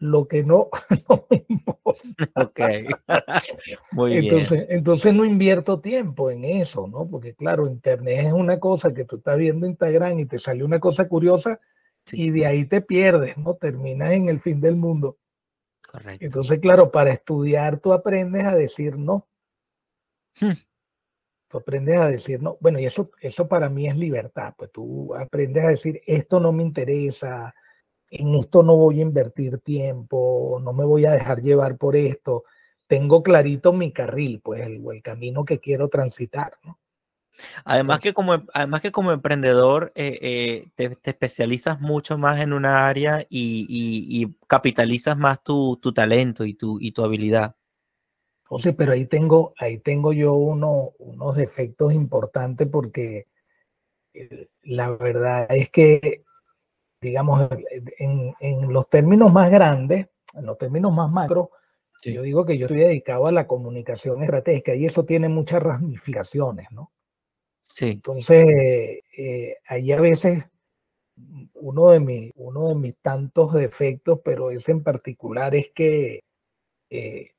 Lo que no, no me importa. Ok. Muy entonces, bien. Entonces no invierto tiempo en eso, ¿no? Porque claro, Internet es una cosa que tú estás viendo Instagram y te sale una cosa curiosa y de ahí te pierdes, ¿no? Terminas en el fin del mundo. Entonces, claro, para estudiar tú aprendes a decir no. Hmm. Tú aprendes a decir no. Bueno, y eso, eso para mí es libertad. Pues tú aprendes a decir, esto no me interesa, en esto no voy a invertir tiempo, no me voy a dejar llevar por esto. Tengo clarito mi carril, pues el, el camino que quiero transitar, ¿no? Además que como, además que como emprendedor eh, eh, te, especializas mucho más en una área y, capitalizas más tu, talento y tu, y tu habilidad. José, pero ahí tengo, ahí tengo yo uno, unos defectos importantes porque eh, la verdad es que, digamos, en, en, los términos más grandes, en los términos más macro, yo digo que yo estoy dedicado a la comunicación estratégica y eso tiene muchas ramificaciones, ¿no? Entonces, eh, ahí a veces uno de, mis, uno de mis tantos defectos, pero ese en particular es que eh,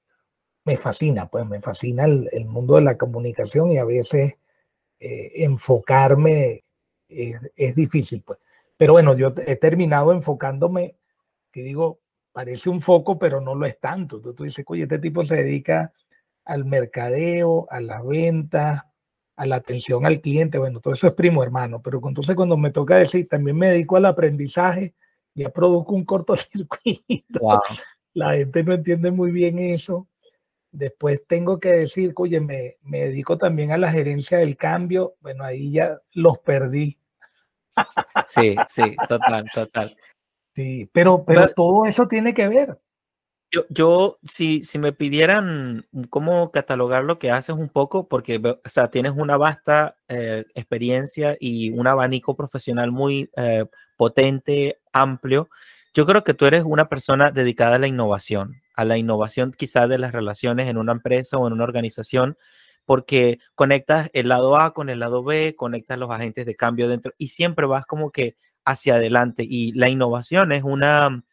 me fascina, pues me fascina el, mundo de la comunicación y a veces eh, enfocarme es, difícil, pues. Pero bueno, yo he terminado enfocándome, que digo, parece un foco, pero no lo es tanto. Entonces tú dices, oye, este tipo se dedica al mercadeo, a las ventas, a la atención al cliente, bueno, todo eso es primo hermano, pero entonces cuando me toca decir, también me dedico al aprendizaje, ya produzco un cortocircuito. La gente no entiende muy bien eso. Después tengo que decir, oye, me, me dedico también a la gerencia del cambio. Bueno, ahí ya los perdí. Sí, sí, total, total. Sí, pero, pero todo eso tiene que ver. Yo, yo si, si me pidieran cómo catalogar lo que haces un poco, porque o sea, tienes una vasta eh, experiencia y un abanico profesional muy eh, potente, amplio, yo creo que tú eres una persona dedicada a la innovación. a la innovación quizás de las relaciones en una empresa o en una organización, porque conectas el lado A con el lado B, conectas los agentes de cambio dentro y siempre vas como que hacia adelante. Y la innovación es una,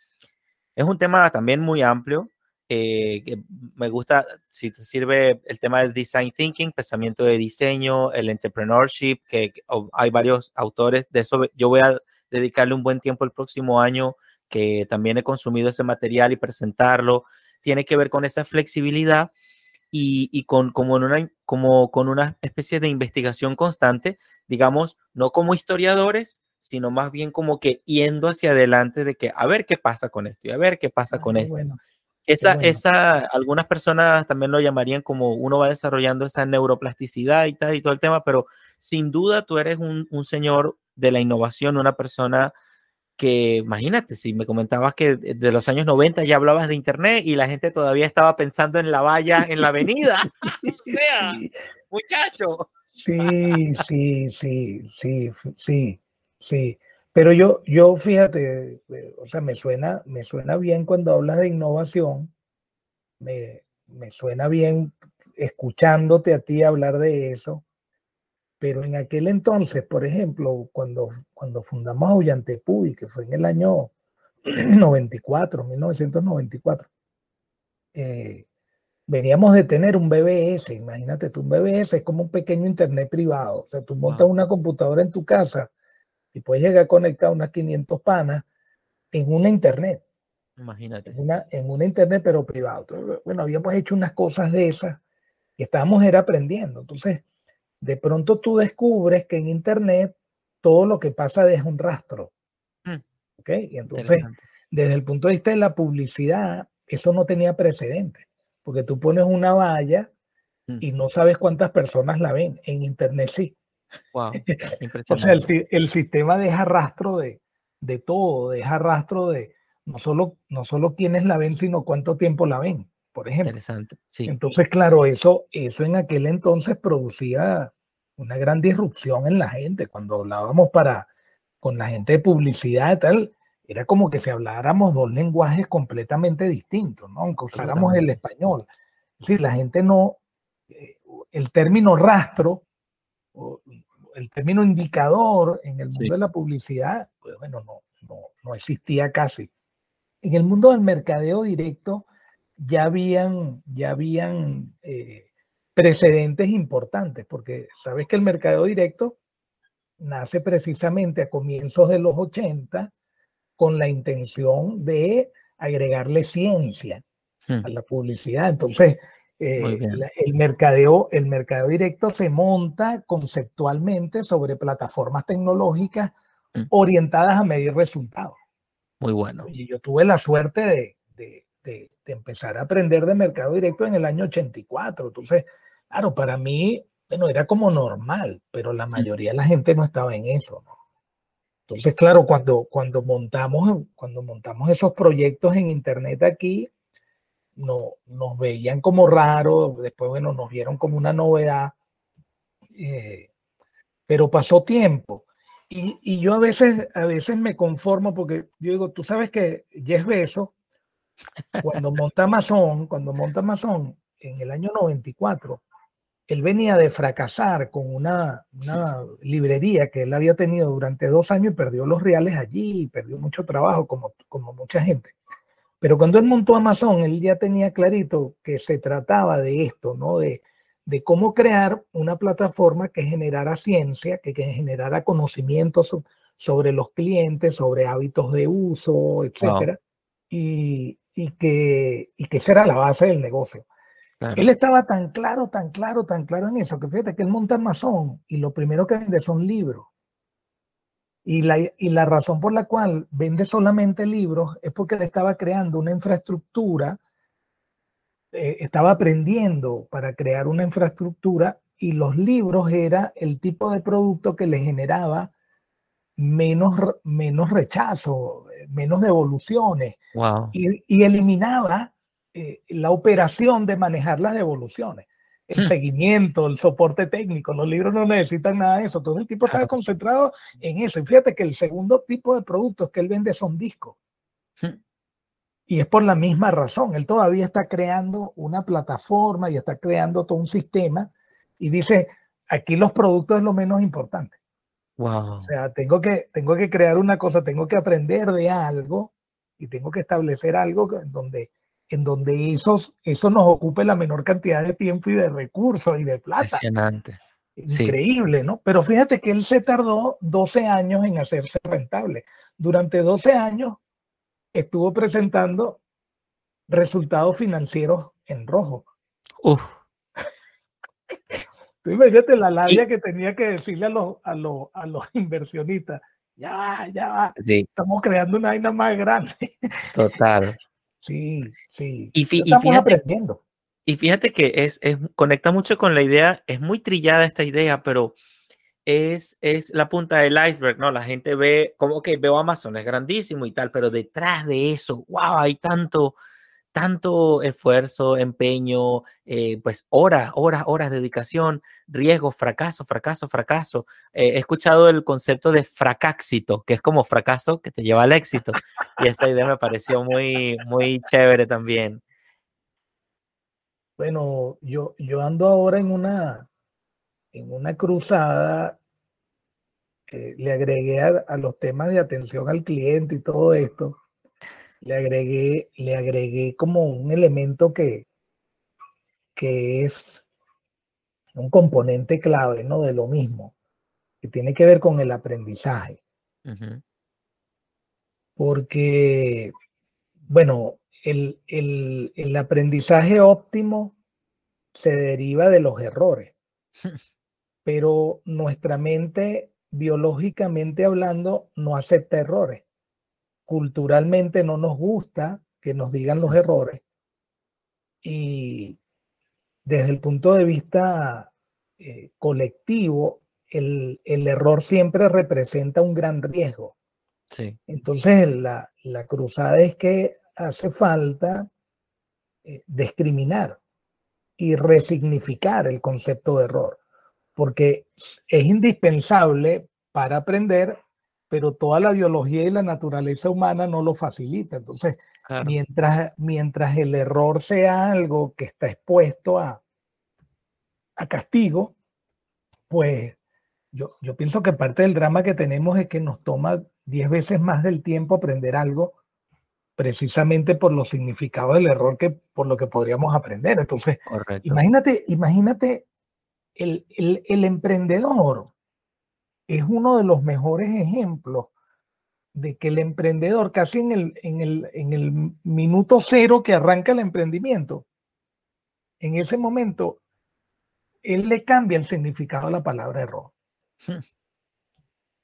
es un tema también muy amplio. Eh, que me gusta, si te sirve el tema del design thinking, pensamiento de diseño, el entrepreneurship, que, hay varios autores de eso. Yo voy a dedicarle un buen tiempo el próximo año, que también he consumido ese material y presentarlo. Tiene que ver con esa flexibilidad y, con, como, una, como con una especie de investigación constante, digamos, no como historiadores, sino más bien como que yendo hacia adelante de que a ver qué pasa con esto y a ver qué pasa ah, con esto. esa, esa, algunas personas también lo llamarían como uno va desarrollando esa neuroplasticidad y tal y todo el tema, pero sin duda tú eres un, un señor de la innovación, una persona que imagínate, si me comentabas que de los años 90 ya hablabas de internet y la gente todavía estaba pensando en la valla en la avenida. o sea, muchacho. Sí, sí, sí, sí, sí, sí. Pero yo, yo fíjate, eh, o sea, me suena, me suena bien cuando hablas de innovación, me, me suena bien escuchándote a ti hablar de eso, pero en aquel entonces, por ejemplo, cuando, cuando fundamos Aullantepui, que fue en el año 94, 1994, eh, veníamos de tener un BBS, imagínate tú, un BBS es como un pequeño internet privado, o sea, tú montas una computadora en tu casa y puedes llegar a conectar unas 500 panas en una internet. Imagínate. En una, en una internet, pero privado. bueno, habíamos hecho unas cosas de esas y estábamos era aprendiendo. Entonces, de pronto tú descubres que en Internet todo lo que pasa deja un rastro. Mm. ¿Ok? Y entonces, desde el punto de vista de la publicidad, eso no tenía precedente, porque tú pones una valla mm. y no sabes cuántas personas la ven. En Internet sí. Wow, o sea, el, sistema deja rastro de, de todo, deja rastro de no solo, no solo quiénes la ven, sino cuánto tiempo la ven por ejemplo. Interesante, sí. Entonces, claro, eso, eso en aquel entonces producía una gran disrupción en la gente. Cuando hablábamos para, con la gente de publicidad y tal, era como que si habláramos dos lenguajes completamente distintos, ¿no? Aunque usáramos el español. Es decir, la gente no, eh, el término rastro, el término indicador en el mundo de la publicidad, pues bueno, no, no, no existía casi. En el mundo del mercadeo directo, ya habían, ya habían eh, precedentes importantes, porque sabes que el mercado directo nace precisamente a comienzos de los 80 con la intención de agregarle ciencia hmm. a la publicidad. Entonces, eh, el, mercadeo, el mercado directo se monta conceptualmente sobre plataformas tecnológicas hmm. orientadas a medir resultados. Muy bueno. Y yo tuve la suerte de de, empezar a aprender de mercado directo en el año 84. Entonces, claro, para mí, bueno, era como normal, pero la mayoría de la gente no estaba en eso, Entonces, claro, cuando, cuando, montamos, cuando montamos esos proyectos en Internet aquí, no, nos veían como raro, después, bueno, nos vieron como una novedad, eh, pero pasó tiempo. Y, y, yo a veces, a veces me conformo porque yo digo, tú sabes que Jeff Bezos cuando monta Amazon, cuando monta Amazon en el año 94, él venía de fracasar con una, una, librería que él había tenido durante dos años y perdió los reales allí, y perdió mucho trabajo como, como mucha gente. Pero cuando él montó Amazon, él ya tenía clarito que se trataba de esto, ¿no? De, de cómo crear una plataforma que generara ciencia, que, que generara conocimientos sobre los clientes, sobre hábitos de uso, etcétera. Y, y que, y que esa era la base del negocio. Él estaba tan claro, tan claro, tan claro en eso, que fíjate que él monta Amazon y lo primero que vende son libros. Y la, y la razón por la cual vende solamente libros es porque él estaba creando una infraestructura, eh, estaba aprendiendo para crear una infraestructura y los libros era el tipo de producto que le generaba menos, menos rechazo, menos devoluciones y, eliminaba eh, la operación de manejar las devoluciones, el hmm. seguimiento, el soporte técnico. Los libros no necesitan nada de eso. Todo el tipo estaba concentrado en eso. Y fíjate que el segundo tipo de productos que él vende son discos. Hmm. Y es por la misma razón. Él todavía está creando una plataforma y está creando todo un sistema y dice, aquí los productos es lo menos importante. Wow. O sea, tengo que, tengo que crear una cosa, tengo que aprender de algo y tengo que establecer algo en donde, en donde esos, eso nos ocupe la menor cantidad de tiempo y de recursos y de plata. Impresionante. Increíble, ¿no? Pero fíjate que él se tardó 12 años en hacerse rentable. Durante 12 años estuvo presentando resultados financieros en rojo. Uf. Tú imagínate la labia que tenía que decirle a los, a los, a los inversionistas. Ya, ya, sí. estamos creando una vaina más grande. Total. Sí, sí. Y, estamos fíjate, aprendiendo. Y fíjate que es, es, conecta mucho con la idea, es muy trillada esta idea, pero es, es la punta del iceberg, ¿no? La gente ve, como que veo Amazon, es grandísimo y tal, pero detrás de eso, wow, hay tanto, tanto esfuerzo, empeño, eh, pues horas, horas, horas de dedicación, riesgo, fracaso, fracaso, fracaso. Eh, he escuchado el concepto de fracáxito, que es como fracaso que te lleva al éxito. Y esta idea me pareció muy, muy chévere también. Bueno, yo, yo ando ahora en una, en una cruzada, le agregué a, los temas de atención al cliente y todo esto, le agregué, le agregué como un elemento que, que es un componente clave, ¿no? De lo mismo, que tiene que ver con el aprendizaje. Uh -huh. Porque, bueno, el, el, el, aprendizaje óptimo se deriva de los errores, pero nuestra mente, biológicamente hablando, no acepta errores. Culturalmente no nos gusta que nos digan los errores. Y desde el punto de vista eh, colectivo, el, el, error siempre representa un gran riesgo. Sí. Entonces, la, la cruzada es que hace falta eh, discriminar y resignificar el concepto de error, porque es indispensable para aprender, pero toda la biología y la naturaleza humana no lo facilita. Entonces, claro. mientras, mientras el error sea algo que está expuesto a, a castigo, pues yo, yo pienso que parte del drama que tenemos es que nos toma 10 veces más del tiempo aprender algo precisamente por los significados del error que por lo que podríamos aprender. Entonces, Correcto. imagínate, imagínate, el, el, el, emprendedor es uno de los mejores ejemplos de que el emprendedor casi en el, en el, en el minuto cero que arranca el emprendimiento, en ese momento, él le cambia el significado a la palabra error.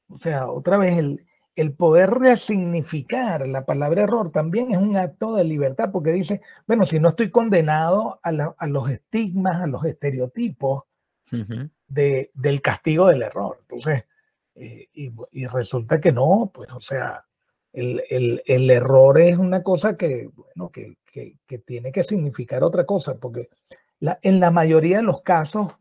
O sea, otra vez el, el poder resignificar la palabra error también es un acto de libertad, porque dice, bueno, si no estoy condenado a, la, a los estigmas, a los estereotipos uh -huh. de, del castigo del error. Entonces, eh, y, resulta que no, pues, o sea, el, el, el error es una cosa que, bueno, que, que, que, tiene que significar otra cosa, porque la, en la mayoría de los casos,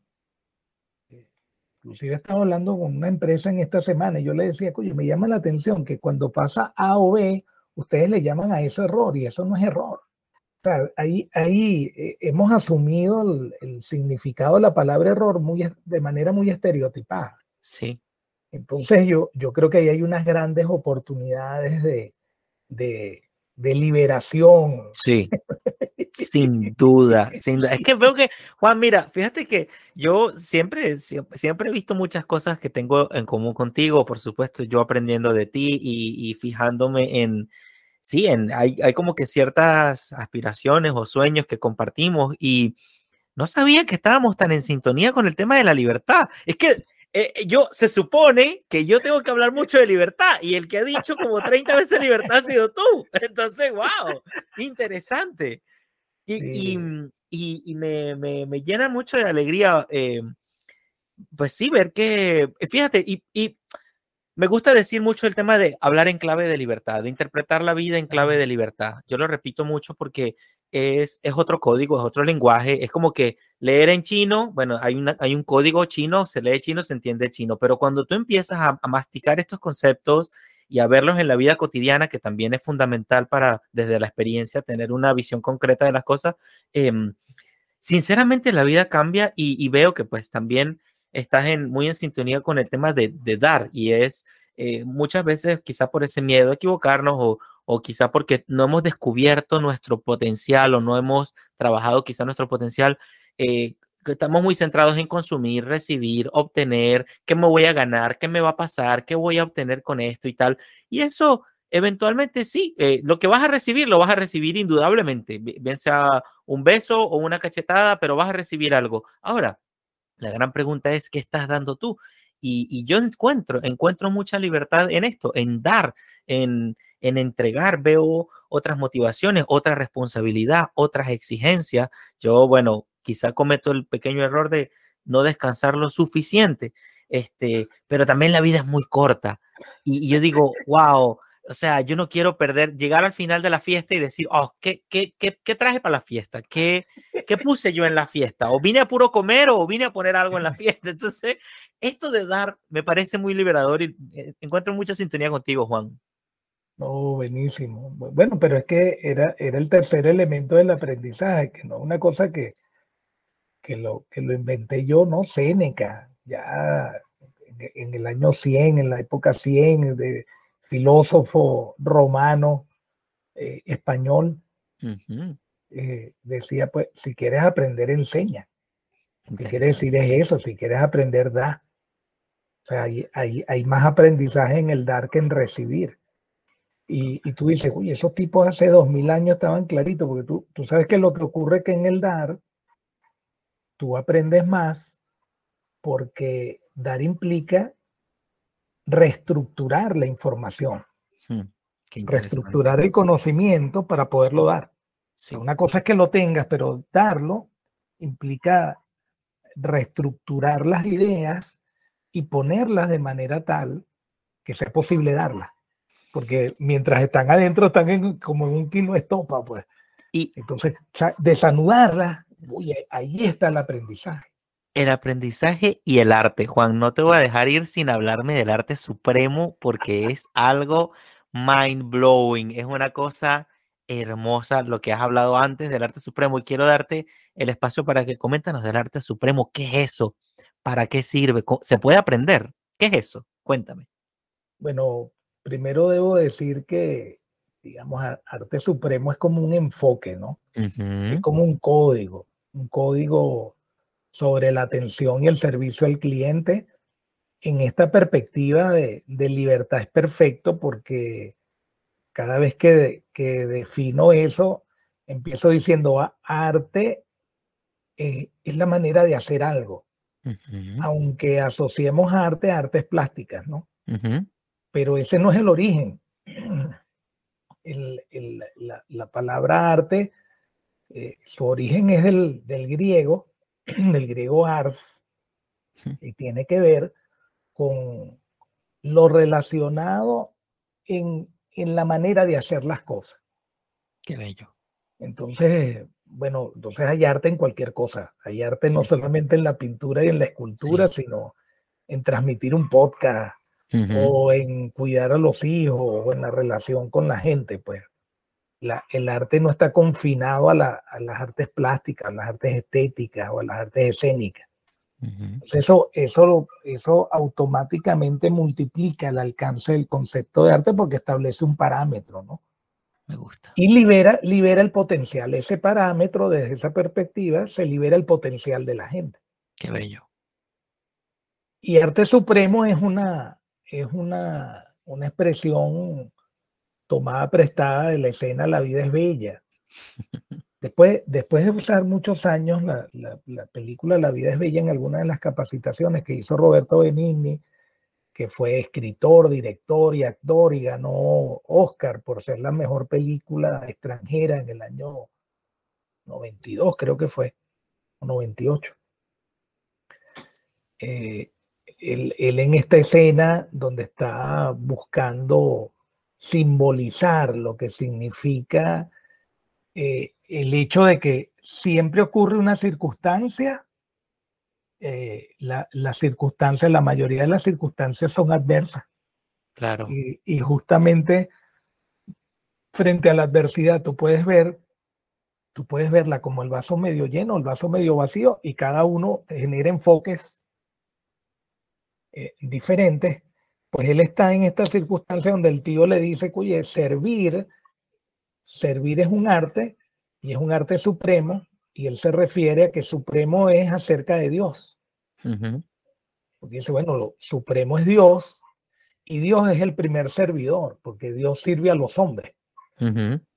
Inclusive estaba hablando con una empresa en esta semana y yo le decía, oye, me llama la atención que cuando pasa A o B, ustedes le llaman a eso error y eso no es error. O sea, ahí, ahí eh, hemos asumido el, el, significado de la palabra error muy, de manera muy estereotipada. Sí. Entonces yo, yo creo que ahí hay unas grandes oportunidades de, de, de liberación. Sí. Sin duda, sin duda. Es que veo que, Juan, mira, fíjate que yo siempre, siempre, siempre, he visto muchas cosas que tengo en común contigo, por supuesto, yo aprendiendo de ti y, y fijándome en, sí, en, hay, hay como que ciertas aspiraciones o sueños que compartimos y no sabía que estábamos tan en sintonía con el tema de la libertad. Es que eh, yo, se supone que yo tengo que hablar mucho de libertad y el que ha dicho como 30 veces libertad ha sido tú. Entonces, wow, interesante. Y, sí. y, y, me, me, me, llena mucho de alegría, eh, pues sí, ver que, fíjate, y, y, me gusta decir mucho el tema de hablar en clave de libertad, de interpretar la vida en clave de libertad. Yo lo repito mucho porque es, es otro código, es otro lenguaje, es como que leer en chino, bueno, hay, una, hay un código chino, se lee chino, se entiende chino, pero cuando tú empiezas a, masticar estos conceptos y a verlos en la vida cotidiana, que también es fundamental para, desde la experiencia, tener una visión concreta de las cosas. Em, sinceramente, la vida cambia y, veo que pues también estás muy en sintonía con el tema de, dar y es eh, muchas veces quizá por ese miedo a equivocarnos o, o quizá porque no hemos descubierto nuestro potencial o no hemos trabajado quizá nuestro potencial, eh, estamos muy centrados en consumir, recibir, obtener, qué me voy a ganar, qué me va a pasar, qué voy a obtener con esto y tal. Y eso eventualmente sí, eh, lo que vas a recibir lo vas a recibir indudablemente, bien sea un beso o una cachetada, pero vas a recibir algo. Ahora, la gran pregunta es, ¿qué estás dando tú? Y, y yo encuentro, encuentro mucha libertad en esto, en dar, en, en entregar, veo otras motivaciones, otra responsabilidad, otras exigencias. Yo, bueno, quizá cometo el pequeño error de no descansar lo suficiente, este, pero también la vida es muy corta. Y, yo digo, wow, o sea, yo no quiero perder, llegar al final de la fiesta y decir, oh, ¿qué, qué, qué, qué traje para la fiesta? ¿Qué, ¿Qué puse yo en la fiesta? ¿O vine a puro comer o vine a poner algo en la fiesta? Entonces, esto de dar me parece muy liberador y eh, encuentro mucha sintonía contigo, Juan. No, buenísimo. Bueno, pero es que era, era el tercer elemento del aprendizaje, que no es una cosa que, que, lo, que lo inventé yo, ¿no? Séneca, ya en, el año 100, en la época 100, de filósofo romano, eh, español, eh, decía, pues, si quieres aprender, enseña. ¿Qué quiere decir es eso? Si quieres aprender, da. O sea, hay, hay, hay más aprendizaje en el dar que en recibir. Y, tú dices, uy, esos tipos hace dos mil años estaban claritos, porque tú, tú sabes que lo que ocurre es que en el dar, tú aprendes más porque dar implica reestructurar la información, hmm, reestructurar el conocimiento para poderlo dar. una cosa es que lo tengas, pero darlo implica reestructurar las ideas y ponerlas de manera tal que sea posible darlas porque mientras están adentro están como en un kilo de estopa, pues. Y entonces, desanudarla, ahí está el aprendizaje. El aprendizaje y el arte, Juan. No te voy a dejar ir sin hablarme del arte supremo porque es algo mind blowing. Es una cosa hermosa lo que has hablado antes del arte supremo y quiero darte el espacio para que coméntanos del arte supremo. ¿Qué es eso? ¿Para qué sirve? ¿Se puede aprender? ¿Qué es eso? Cuéntame. Bueno, primero debo decir que, digamos, arte supremo es como un enfoque, ¿no? Es como un código, un código sobre la atención y el servicio al cliente. En esta perspectiva de, libertad es perfecto porque cada vez que, defino eso, empiezo diciendo ah, arte es la manera de hacer algo. Aunque asociemos arte a artes plásticas, ¿no? Pero ese no es el origen. la, palabra arte, eh, su origen es del, griego, del griego ars, y tiene que ver con lo relacionado en, la manera de hacer las cosas. Qué bello. Entonces, bueno, entonces hay arte en cualquier cosa. Hay arte no solamente en la pintura y en la escultura, sino en transmitir un podcast, o en cuidar a los hijos o en la relación con la gente, pues. La, el arte no está confinado a, las artes plásticas, a las artes estéticas o a las artes escénicas. eso, eso, eso automáticamente multiplica el alcance del concepto de arte porque establece un parámetro, ¿no? Me gusta. Y libera, libera el potencial. Ese parámetro, desde esa perspectiva, se libera el potencial de la gente. Qué bello. Y arte supremo es una, es una, expresión tomada prestada de la escena La vida es bella. Después, después de usar muchos años la, película La vida es bella en algunas de las capacitaciones que hizo Roberto Benigni, que fue escritor, director y actor y ganó Oscar por ser la mejor película extranjera en el año 92, creo que fue, o 98. Eh, él, en esta escena donde está buscando simbolizar lo que significa eh, el hecho de que siempre ocurre una circunstancia, eh, la, las circunstancias, la mayoría de las circunstancias son adversas. Claro. Y, y justamente frente a la adversidad, tú puedes ver, tú puedes verla como el vaso medio lleno, el vaso medio vacío, y cada uno genera enfoques eh, diferentes. Pues él está en esta circunstancia donde el tío le dice, oye, servir, servir es un arte y es un arte supremo, y él se refiere a que supremo es acerca de Dios. Porque dice, bueno, lo supremo es Dios, y Dios es el primer servidor, porque Dios sirve a los hombres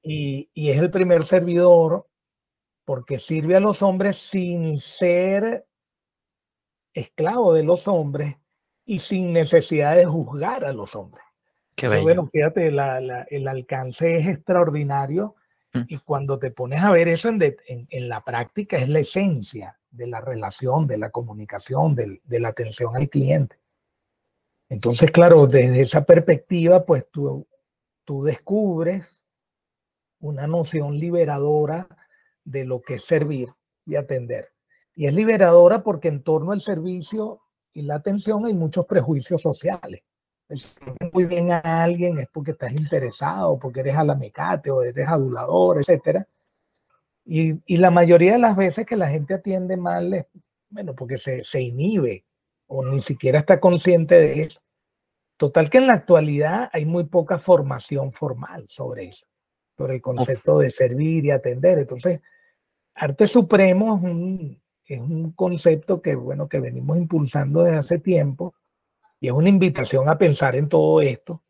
y, es el primer servidor porque sirve a los hombres sin ser esclavo de los hombres y sin necesidad de juzgar a los hombres. Qué bello. Bueno, fíjate, el alcance es extraordinario mm. y cuando te pones a ver eso en, en, la práctica es la esencia de la relación, de la comunicación, de, de la atención al cliente. Entonces, claro, desde esa perspectiva, pues tú, tú descubres una noción liberadora de lo que es servir y atender. Y es liberadora porque en torno al servicio y la atención hay muchos prejuicios sociales. Si muy bien a alguien es porque estás interesado, porque eres alamecate o eres adulador, etc. Y, y, la mayoría de las veces que la gente atiende mal es, bueno, porque se, se inhibe o ni siquiera está consciente de eso. Total que en la actualidad hay muy poca formación formal sobre eso por el concepto de servir y atender. Entonces, arte supremo es un, es un concepto que, bueno, que venimos impulsando desde hace tiempo y es una invitación a pensar en todo esto.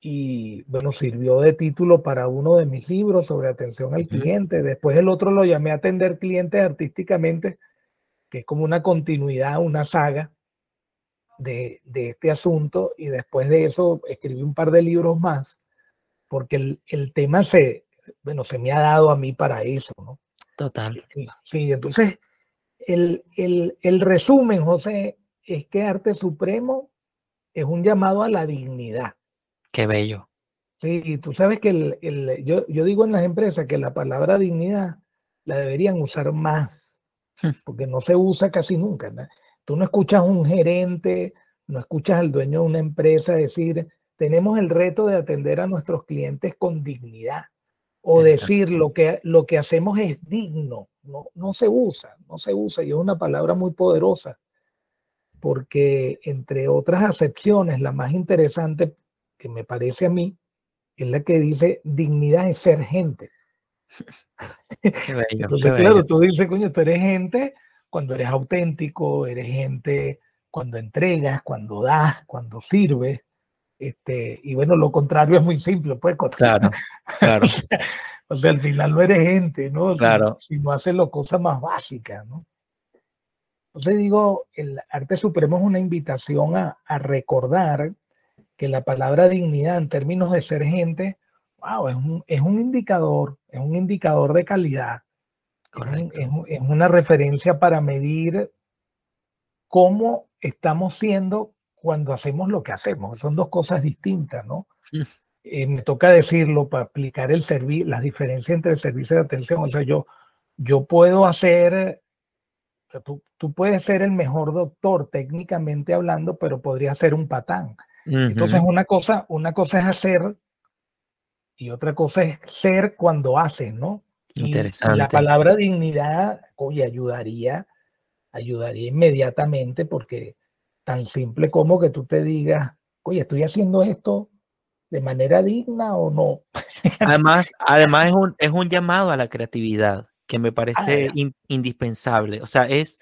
Y bueno, sirvió de título para uno de mis libros sobre atención al cliente. Después el otro lo llamé Atender clientes artísticamente, que es como una continuidad, una saga de, de este asunto. Y después de eso escribí un par de libros más porque el, el, tema se, bueno, se me ha dado a mí para eso, ¿no? Total. Sí, entonces, el, el, el resumen, José, es que arte supremo es un llamado a la dignidad. Qué bello. Sí, tú sabes que el, el, yo, yo digo en las empresas que la palabra dignidad la deberían usar más, hmm. porque no se usa casi nunca. ¿no? Tú no escuchas a un gerente, no escuchas al dueño de una empresa decir, tenemos el reto de atender a nuestros clientes con dignidad o decir lo que, lo que hacemos es digno. No, no se usa, no se usa y es una palabra muy poderosa porque entre otras acepciones, la más interesante que me parece a mí es la que dice dignidad es ser gente. Qué bello, Entonces, claro, tú dices, coño, tú eres gente cuando eres auténtico, eres gente cuando entregas, cuando das, cuando sirves, este, y bueno, lo contrario es muy simple, pues. Claro, claro. o sea, al final no eres gente, ¿no? Claro. Si, no haces las cosas más básicas, ¿no? Entonces digo, el arte supremo es una invitación a, a recordar que la palabra dignidad en términos de ser gente, wow, es un, es un indicador, es un indicador de calidad. Correcto. Es, es, una referencia para medir cómo estamos siendo cuando hacemos lo que hacemos. Son dos cosas distintas, ¿no? Eh, me toca decirlo para aplicar el servicio, las diferencias entre el servicio de atención. O sea, yo, yo puedo hacer, tú, tú, puedes ser el mejor doctor técnicamente hablando, pero podría ser un patán. Entonces, una cosa, una cosa es hacer y otra cosa es ser cuando haces, ¿no? Interesante. la palabra dignidad, oye, ayudaría, ayudaría inmediatamente porque tan simple como que tú te digas, oye, estoy haciendo esto de manera digna o no. Además, además es un, es un llamado a la creatividad que me parece indispensable. O sea, es,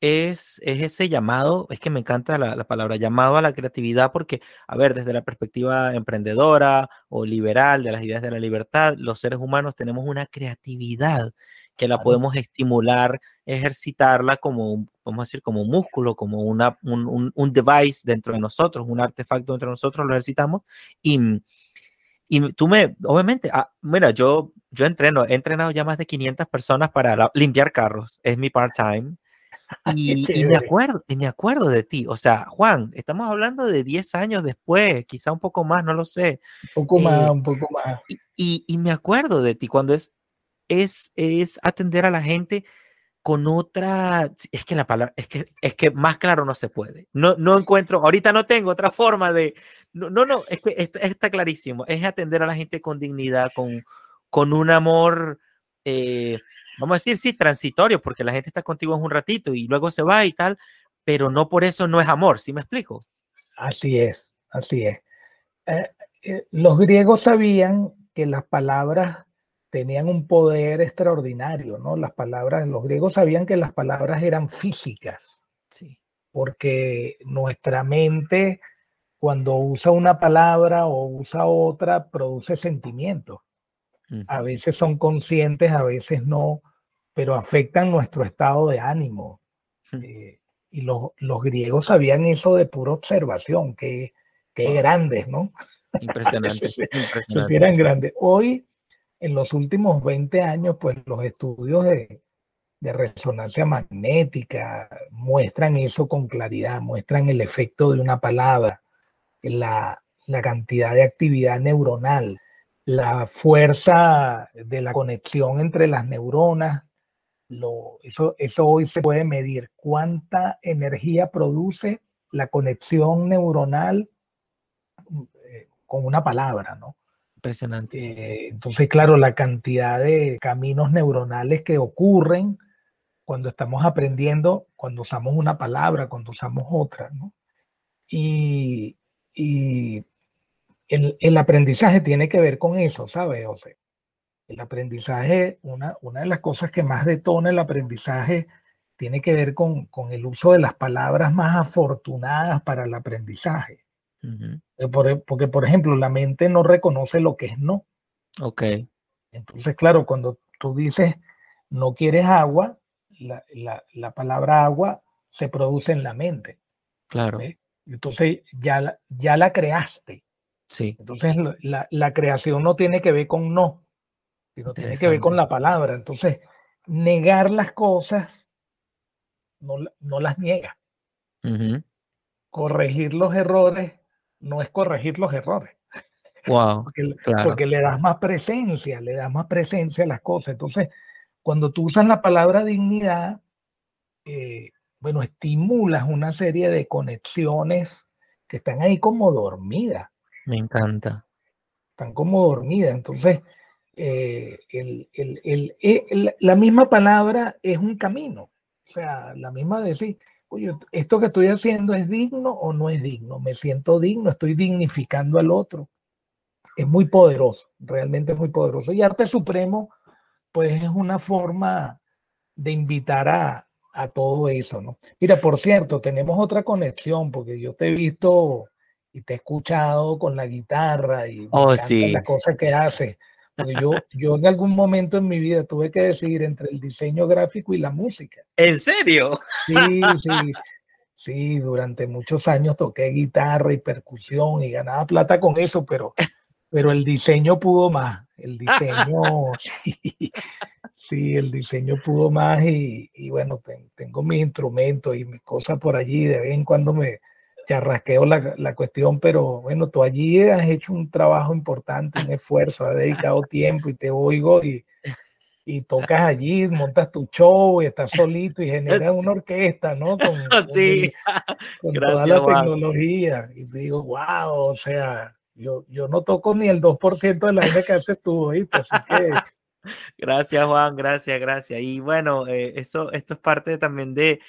es, es, ese llamado, es que me encanta la, la, palabra llamado a la creatividad porque, a ver, desde la perspectiva emprendedora o liberal de las ideas de la libertad, los seres humanos tenemos una creatividad que la podemos estimular, ejercitarla como, un, vamos a decir, como un músculo, como una, un, un, device dentro de nosotros, un artefacto dentro de nosotros, lo ejercitamos y, y tú me, obviamente, ah, mira, yo, yo entreno, he entrenado ya más de 500 personas para limpiar carros, es mi part-time. Y, y, me acuerdo, y me acuerdo de ti, o sea, Juan, estamos hablando de 10 años después, quizá un poco más, no lo sé. Un poco más, eh, un poco más. Y, y, me acuerdo de ti cuando es es, es atender a la gente con otra, es que la palabra, es que, es que más claro no se puede. No, no encuentro, ahorita no tengo otra forma de, No, no, no, es que está, clarísimo. Es atender a la gente con dignidad, con, con un amor, eh, vamos a decir, sí, transitorio, porque la gente está contigo un ratito y luego se va y tal, pero no por eso no es amor, ¿sí me explico? Así es, así es. Eh, eh, los griegos sabían que las palabras tenían un poder extraordinario, ¿no? Las palabras, los griegos sabían que las palabras eran físicas, sí. porque nuestra mente cuando usa una palabra o usa otra, produce sentimientos. A veces son conscientes, a veces no, pero afectan nuestro estado de ánimo. Eh, y los, los, griegos sabían eso de pura observación, que, que grandes, ¿no? Impresionante. impresionante. eran grandes. Hoy en los últimos 20 años, pues los estudios de, resonancia magnética muestran eso con claridad, muestran el efecto de una palabra, la, cantidad de actividad neuronal, la fuerza de la conexión entre las neuronas. Eso, eso hoy se puede medir. ¿Cuánta energía produce la conexión neuronal eh, con una palabra, ¿no? Impresionante. Eh, entonces, claro, la cantidad de caminos neuronales que ocurren cuando estamos aprendiendo, cuando usamos una palabra, cuando usamos otra, ¿no? Y, el, aprendizaje tiene que ver con eso, ¿sabes, José? El aprendizaje, una, de las cosas que más detona el aprendizaje tiene que ver con el uso de las palabras más afortunadas para el aprendizaje. Eh, porque, por ejemplo, la mente no reconoce lo que es no. Ok. Entonces, claro, cuando tú dices no quieres agua, la, la, palabra agua se produce en la mente. Claro. Entonces ya la, ya la creaste. Sí. Entonces la, la, creación no tiene que ver con no, sino tiene que ver con la palabra. Entonces, negar las cosas no, no las niega. Corregir los errores no es corregir los errores. Wow, porque, le das más presencia, le das más presencia a las cosas. Entonces, cuando tú usas la palabra dignidad, eh, bueno, estimulas una serie de conexiones que están ahí como dormidas. Me encanta. Están como dormidas. Entonces, eh, eh, la misma palabra es un camino. O sea, la misma decir, oye, esto que estoy haciendo es digno o no es digno, me siento digno, estoy dignificando al otro. Es muy poderoso, realmente es muy poderoso. Y Arte Supremo, pues es una forma de invitar a, todo eso, ¿no? Mira, por cierto, tenemos otra conexión, porque yo te he visto y te he escuchado con la guitarra y oh, sí. las cosas que haces. Porque yo, yo en algún momento en mi vida tuve que decidir entre el diseño gráfico y la música. ¿En serio? Sí, sí. Sí, durante muchos años toqué guitarra y percusión y ganaba plata con eso, pero, pero el diseño pudo más. El diseño, sí, el diseño pudo más y, y bueno, tengo mis instrumentos y mis cosas por allí. De vez en cuando me, charrasqueo la, la, cuestión, pero bueno, tú allí has hecho un trabajo importante, un esfuerzo, has dedicado tiempo y te oigo y, y tocas allí, montas tu show y estás solito y generas una orquesta, ¿no? Con, sí. con, toda la tecnología. Y digo, wow, o sea, yo, yo no toco ni el 2% de la gente que haces tú, ¿oíste? Así que... Gracias, Juan, gracias, gracias. Y bueno, eh, eso, esto es parte también de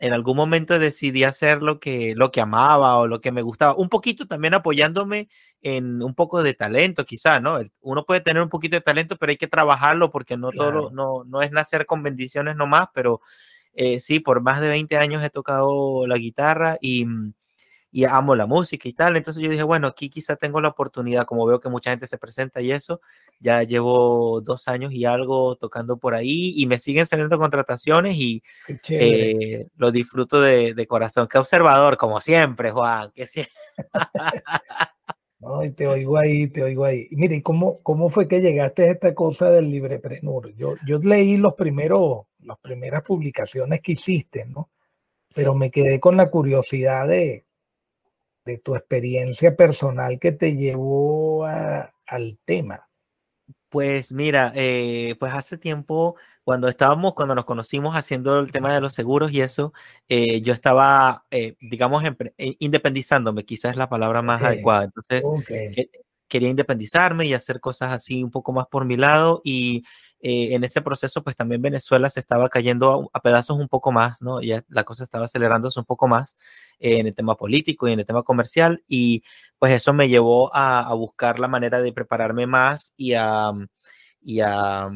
en algún momento decidí hacer lo que, lo que amaba o lo que me gustaba, un poquito también apoyándome en un poco de talento, quizás, ¿no? Uno puede tener un poquito de talento, pero hay que trabajarlo porque no todo, no, no es nacer con bendiciones nomás, pero eh, sí, por más de 20 años he tocado la guitarra y mm, y amo la música y tal. Entonces yo dije, bueno, aquí quizá tengo la oportunidad, como veo que mucha gente se presenta y eso, ya llevo dos años y algo tocando por ahí y me siguen saliendo contrataciones y eh, lo disfruto de, de, corazón. Qué observador, como siempre, Juan. Que siempre. No, te oigo ahí, te oigo ahí. Y mire, ¿cómo, ¿cómo fue que llegaste a esta cosa del librepreneur? Yo, yo leí los primeros, las primeras publicaciones que hiciste, ¿no? Pero me quedé con la curiosidad de, tu experiencia personal que te llevó al tema. Pues mira, eh, pues hace tiempo, cuando estábamos, cuando nos conocimos haciendo el tema de los seguros y eso, eh, yo estaba, eh, digamos, independizándome, quizás es la palabra más adecuada. Entonces, quería independizarme y hacer cosas así un poco más por mi lado y en ese proceso, pues también Venezuela se estaba cayendo a, pedazos un poco más, ¿no? Ya la cosa estaba acelerándose un poco más en el tema político y en el tema comercial y pues eso me llevó a, buscar la manera de prepararme más y a, y a,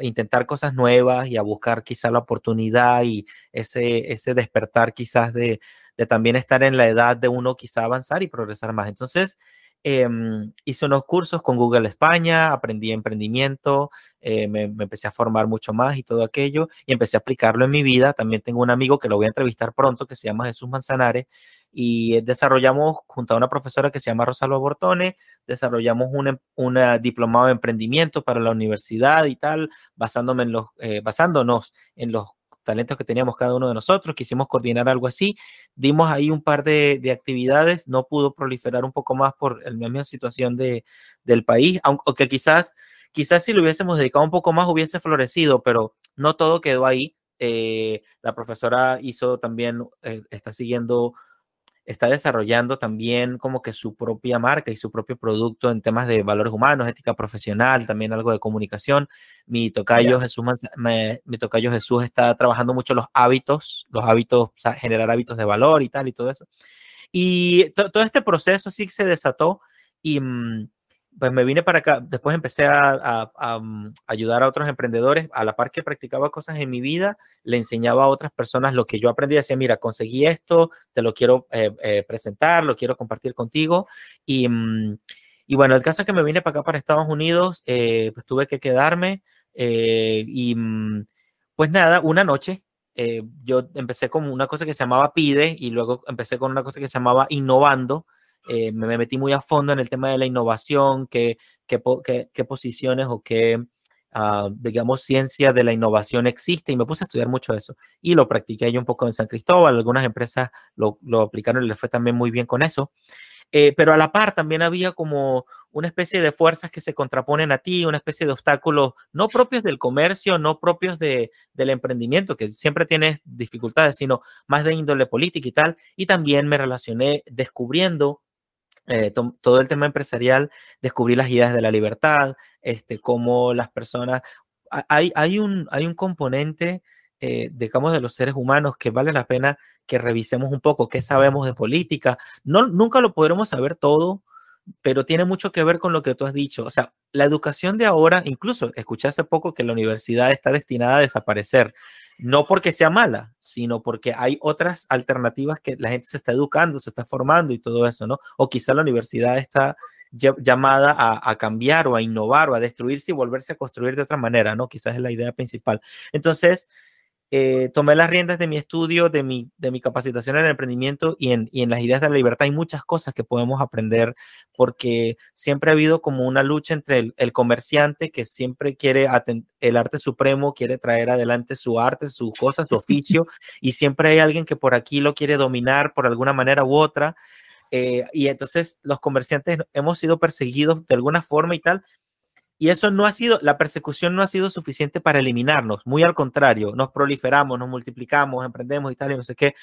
intentar cosas nuevas y a buscar quizá la oportunidad y ese, ese despertar quizás de, de también estar en la edad de uno quizá avanzar y progresar más. Entonces, em, hice unos cursos con Google España, aprendí emprendimiento, eh, me, empecé a formar mucho más y todo aquello, y empecé a aplicarlo en mi vida. También tengo un amigo que lo voy a entrevistar pronto, que se llama Jesús Manzanares, y desarrollamos junto a una profesora que se llama Rosalba Bortone, desarrollamos un, em, una diplomado de emprendimiento para la universidad y tal, basándome en los, eh, basándonos en los talentos que teníamos cada uno de nosotros, quisimos coordinar algo así, dimos ahí un par de, de actividades, no pudo proliferar un poco más por la misma situación de, del país, aunque quizás, quizás si lo hubiésemos dedicado un poco más hubiese florecido, pero no todo quedó ahí. Eh, la profesora hizo también, eh, está siguiendo está desarrollando también como que su propia marca y su propio producto en temas de valores humanos, ética profesional, también algo de comunicación. Mi tocayo, Jesús, mi tocayo Jesús está trabajando mucho los hábitos, los hábitos, generar hábitos de valor y tal y todo eso. Y todo este proceso sí se desató y mm, pues me vine para acá, después empecé a, mm, ayudar a otros emprendedores, a la par que practicaba cosas en mi vida, le enseñaba a otras personas lo que yo aprendí, decía, mira, conseguí esto, te lo quiero eh, eh, presentar, lo quiero compartir contigo. Y, mm, y, bueno, el caso es que me vine para acá, para Estados Unidos, eh, pues tuve que quedarme y mm, pues nada, una noche. yo empecé con una cosa que se llamaba PIDE y luego empecé con una cosa que se llamaba Innovando, eh, me metí muy a fondo en el tema de la innovación, qué, qué, qué, posiciones o qué, ah, digamos, ciencia de la innovación existe y me puse a estudiar mucho eso. Y lo practiqué yo un poco en San Cristóbal, algunas empresas lo, lo aplicaron y les fue también muy bien con eso. Eh, pero a la par también había como una especie de fuerzas que se contraponen a ti, una especie de obstáculos no propios del comercio, no propios de, del emprendimiento, que siempre tienes dificultades, sino más de índole política y tal. Y también me relacioné descubriendo eh, todo el tema empresarial, descubrir las ideas de la libertad, este, cómo las personas... Hay, hay, un, hay un componente, eh, digamos, de los seres humanos que vale la pena que revisemos un poco qué sabemos de política. No, nunca lo podremos saber todo, pero tiene mucho que ver con lo que tú has dicho. O sea, la educación de ahora, incluso escuché hace poco que la universidad está destinada a desaparecer no porque sea mala, sino porque hay otras alternativas que la gente se está educando, se está formando y todo eso, ¿no? O quizá la universidad está llamada a, cambiar o a innovar o a destruirse y volverse a construir de otra manera, ¿no? Quizás es la idea principal. Entonces, eh, tomé las riendas de mi estudio, de mi, de mi capacitación en el emprendimiento y en, y en las ideas de la libertad. Hay muchas cosas que podemos aprender porque siempre ha habido como una lucha entre el, comerciante que siempre quiere el arte supremo, quiere traer adelante su arte, su cosa, su oficio, y siempre hay alguien que por aquí lo quiere dominar por alguna manera u otra. Eh, y entonces los comerciantes hemos sido perseguidos de alguna forma y tal, y eso no ha sido, la persecución no ha sido suficiente para eliminarnos, muy al contrario, nos proliferamos, nos multiplicamos, emprendemos y tal, y no sé qué.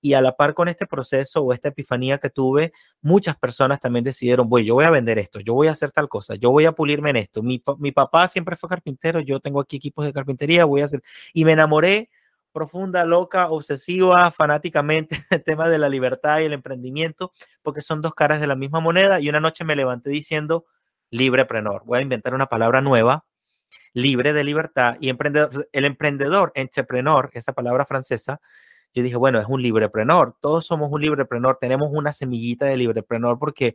Y a la par con este proceso o esta epifanía que tuve, muchas personas también decidieron, bueno, yo voy a vender esto, yo voy a hacer tal cosa, yo voy a pulirme en esto. Mi, mi papá siempre fue carpintero, yo tengo aquí equipos de carpintería, voy a hacer. Y me enamoré profunda, loca, obsesiva, fanáticamente del tema de la libertad y el emprendimiento, porque son dos caras de la misma moneda. Y una noche me levanté diciendo, libreprenor. Voy a inventar una palabra nueva, libre de libertad y emprendedor. El emprendedor, entrepreneur, esa palabra francesa, yo dije, bueno, es un libreprenor. Todos somos un libreprenor, tenemos una semillita de libreprenor porque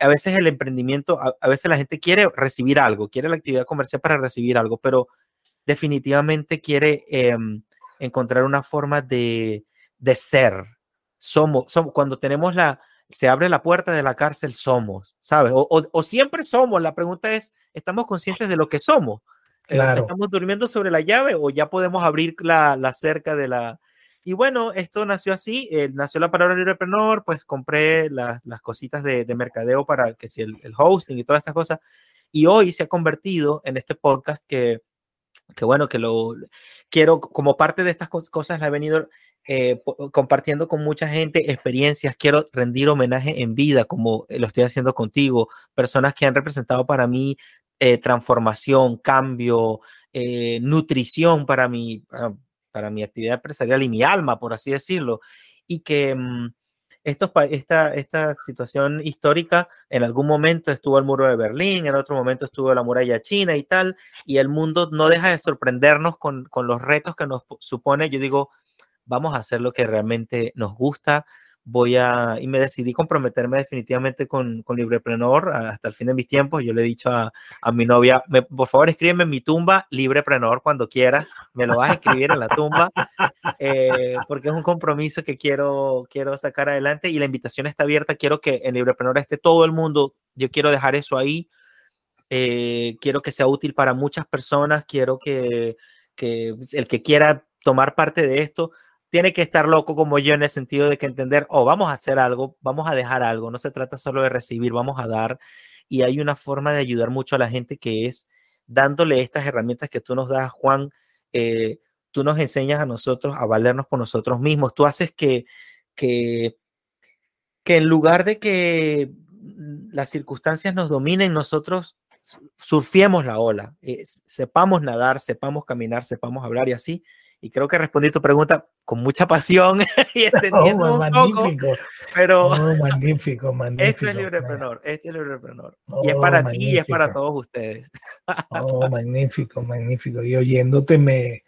a veces el emprendimiento, a, veces la gente quiere recibir algo, quiere la actividad comercial para recibir algo, pero definitivamente quiere em, encontrar una forma de, de ser. Somos, somos, cuando tenemos la, se abre la puerta de la cárcel, somos, ¿sabes? O, siempre somos. La pregunta es, ¿estamos conscientes de lo que somos? Eh, ¿Estamos durmiendo sobre la llave o ya podemos abrir la, la cerca de la... Y bueno, esto nació así, eh, nació la palabra librepreneur, pues compré las, las cositas de, de, mercadeo para que si el, el, hosting y todas estas cosas. Y hoy se ha convertido en este podcast que, que bueno, que lo quiero, como parte de estas cosas, la he venido eh, compartiendo con mucha gente experiencias, quiero rendir homenaje en vida, como lo estoy haciendo contigo, personas que han representado para mí eh, transformación, cambio, eh, nutrición para mi, para, mi actividad empresarial y mi alma, por así decirlo, y que mm, esto, esta, esta situación histórica en algún momento estuvo el muro de Berlín, en otro momento estuvo la muralla china y tal, y el mundo no deja de sorprendernos con, con los retos que nos supone, yo digo, vamos a hacer lo que realmente nos gusta. Voy a, y me decidí comprometerme definitivamente con, con Libreprenor hasta el fin de mis tiempos. Yo le he dicho a, a mi novia, me, por favor escríbeme en mi tumba Libreprenor cuando quieras. Me lo vas a escribir en la tumba eh, porque es un compromiso que quiero, quiero sacar adelante y la invitación está abierta. Quiero que en Libreprenor esté todo el mundo. Yo quiero dejar eso ahí. Eh, quiero que sea útil para muchas personas. Quiero que, que el que quiera tomar parte de esto tiene que estar loco como yo en el sentido de que entender, oh, vamos a hacer algo, vamos a dejar algo, no se trata solo de recibir, vamos a dar. Y hay una forma de ayudar mucho a la gente que es dándole estas herramientas que tú nos das, Juan. Eh, tú nos enseñas a nosotros a valernos por nosotros mismos. Tú haces que, que, que en lugar de que las circunstancias nos dominen, nosotros surfiemos la ola, eh, sepamos nadar, sepamos caminar, sepamos hablar y así y creo que respondí tu pregunta con mucha pasión y entendiendo oh, un magnífico. poco, pero oh, magnífico, magnífico, esto es Libreprenor, esto es Libreprenor. y es para ti y es para todos ustedes. oh, magnífico, magnífico. Y oyéndote me,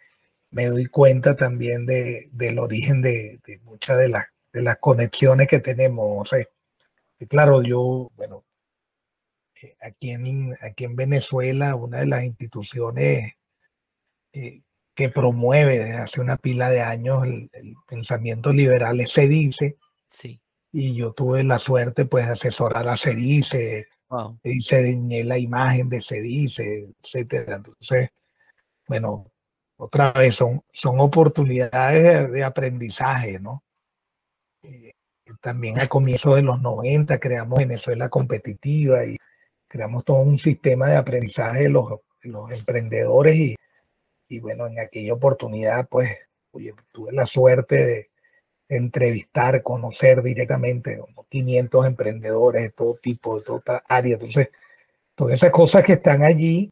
me doy cuenta también de, del origen de, de muchas de las, de las conexiones que tenemos. O y claro, yo, bueno, eh, aquí en, aquí en Venezuela, una de las instituciones eh, que promueve desde hace una pila de años el, pensamiento liberal se dice. Sí. Y yo tuve la suerte pues de asesorar a Cedice, wow. y diseñé la imagen de Cedice, etcétera. Entonces, bueno, otra vez son, son oportunidades de, aprendizaje, ¿no? Eh, también a comienzos de los 90 creamos Venezuela competitiva y creamos todo un sistema de aprendizaje de los, de los emprendedores y y bueno, en aquella oportunidad, pues, tuve la suerte de entrevistar, conocer directamente 500 emprendedores de todo tipo, de toda área. Entonces, todas esas cosas que están allí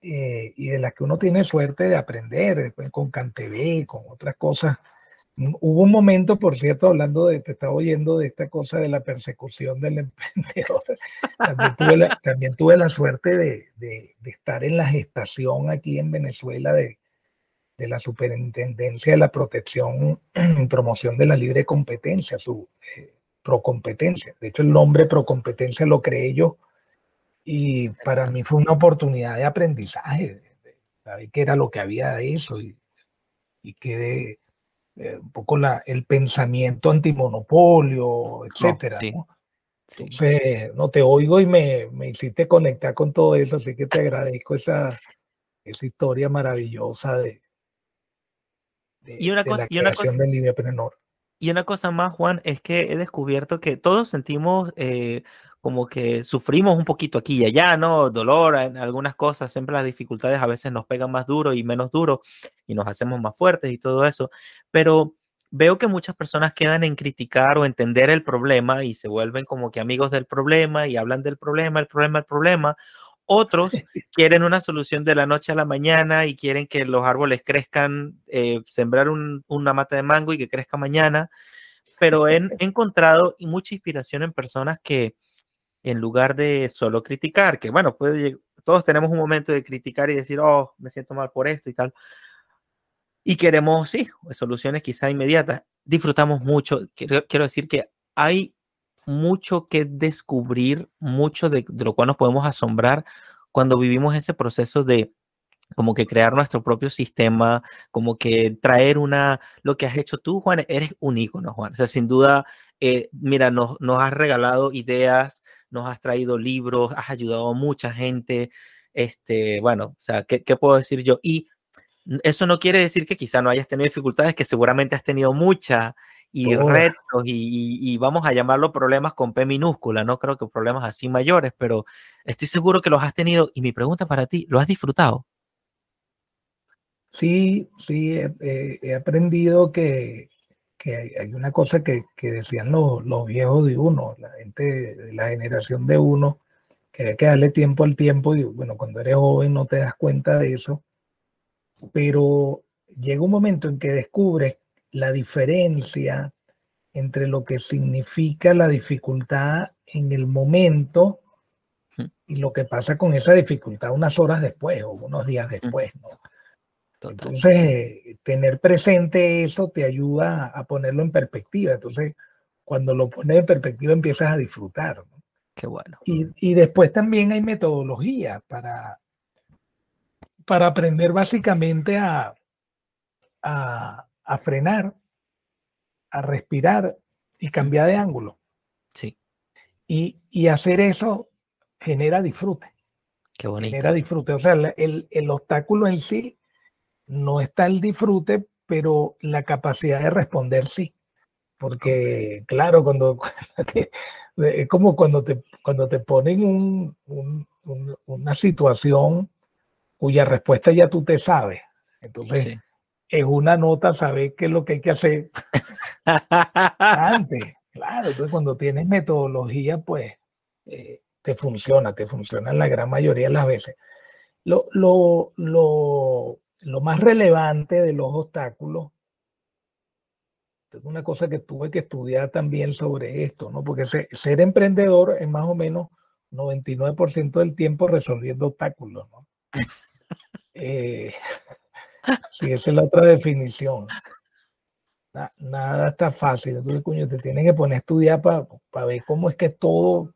eh, y de las que uno tiene suerte de aprender, después con CanTV, con otras cosas, Hubo un momento, por cierto, hablando de, te estaba oyendo de esta cosa de la persecución del emprendedor. También tuve la, suerte de, estar en la gestación aquí en Venezuela de, la Superintendencia de la Protección y Promoción de la Libre Competencia, su eh, Procompetencia. De hecho, el nombre Procompetencia lo creé yo y para mí fue una oportunidad de aprendizaje, saber qué era lo que había de eso y, y qué eh, un poco la, el pensamiento antimonopolio, etcétera. ¿no? Entonces, no te oigo y me, me, hiciste conectar con todo eso, así que te agradezco esa, esa historia maravillosa de, y una cosa, y una cosa, Y una cosa más, Juan, es que he descubierto que todos sentimos eh, como que sufrimos un poquito aquí y allá, ¿no? Dolor en algunas cosas, siempre las dificultades a veces nos pegan más duro y menos duro y nos hacemos más fuertes y todo eso, pero veo que muchas personas quedan en criticar o entender el problema y se vuelven como que amigos del problema y hablan del problema, el problema, el problema. Otros quieren una solución de la noche a la mañana y quieren que los árboles crezcan, eh, sembrar una mata de mango y que crezca mañana, pero he, he encontrado mucha inspiración en personas que, en lugar de solo criticar, que bueno, puede, todos tenemos un momento de criticar y decir, oh, me siento mal por esto y tal. Y queremos, sí, soluciones quizá inmediatas. Disfrutamos mucho. Quiero, quiero decir que hay mucho que descubrir, mucho de, de, lo cual nos podemos asombrar cuando vivimos ese proceso de como que crear nuestro propio sistema, como que traer una, lo que has hecho tú, Juan, eres un ícono, Juan. O sea, sin duda, eh, mira, nos, nos has regalado ideas, nos has traído libros, has ayudado a mucha gente. Este, bueno, o sea, ¿qué, ¿qué, puedo decir yo? Y eso no quiere decir que quizá no hayas tenido dificultades, que seguramente has tenido muchas. y retos y, vamos a llamarlo problemas con P minúscula, no creo que problemas así mayores, pero estoy seguro que los has tenido y mi pregunta para ti, ¿lo has disfrutado? Sí, sí, he, aprendido que, hay una cosa que, decían los, los, viejos de uno, la gente de la generación de uno, que hay que darle tiempo al tiempo y bueno, cuando eres joven no te das cuenta de eso, pero llega un momento en que descubres la diferencia entre lo que significa la dificultad en el momento y lo que pasa con esa dificultad unas horas después o unos días después. ¿no? Entonces, tener presente eso te ayuda a ponerlo en perspectiva. Entonces, cuando lo pones en perspectiva empiezas a disfrutar. Qué bueno. Y, y, después también hay metodología para, para aprender básicamente a, a, a frenar, a respirar y cambiar de ángulo. Sí. Y, y hacer eso genera disfrute. Qué bonito. Genera disfrute. O sea, el, el obstáculo en sí no está el disfrute, pero la capacidad de responder sí. Porque, claro, cuando, es como cuando te, cuando te ponen un, un, una situación cuya respuesta ya tú te sabes. Entonces, es una nota saber qué es lo que hay que hacer antes. Claro, entonces cuando tienes metodología, pues eh, te funciona, te funciona en la gran mayoría de las veces. Lo, lo, lo, lo más relevante de los obstáculos, es una cosa que tuve que estudiar también sobre esto, ¿no? Porque ser, emprendedor es más o menos 99% del tiempo resolviendo obstáculos, ¿no? eh, Sí, esa es la otra definición. nada está fácil. Entonces, coño, te tienes que poner a estudiar para ver cómo es que todo.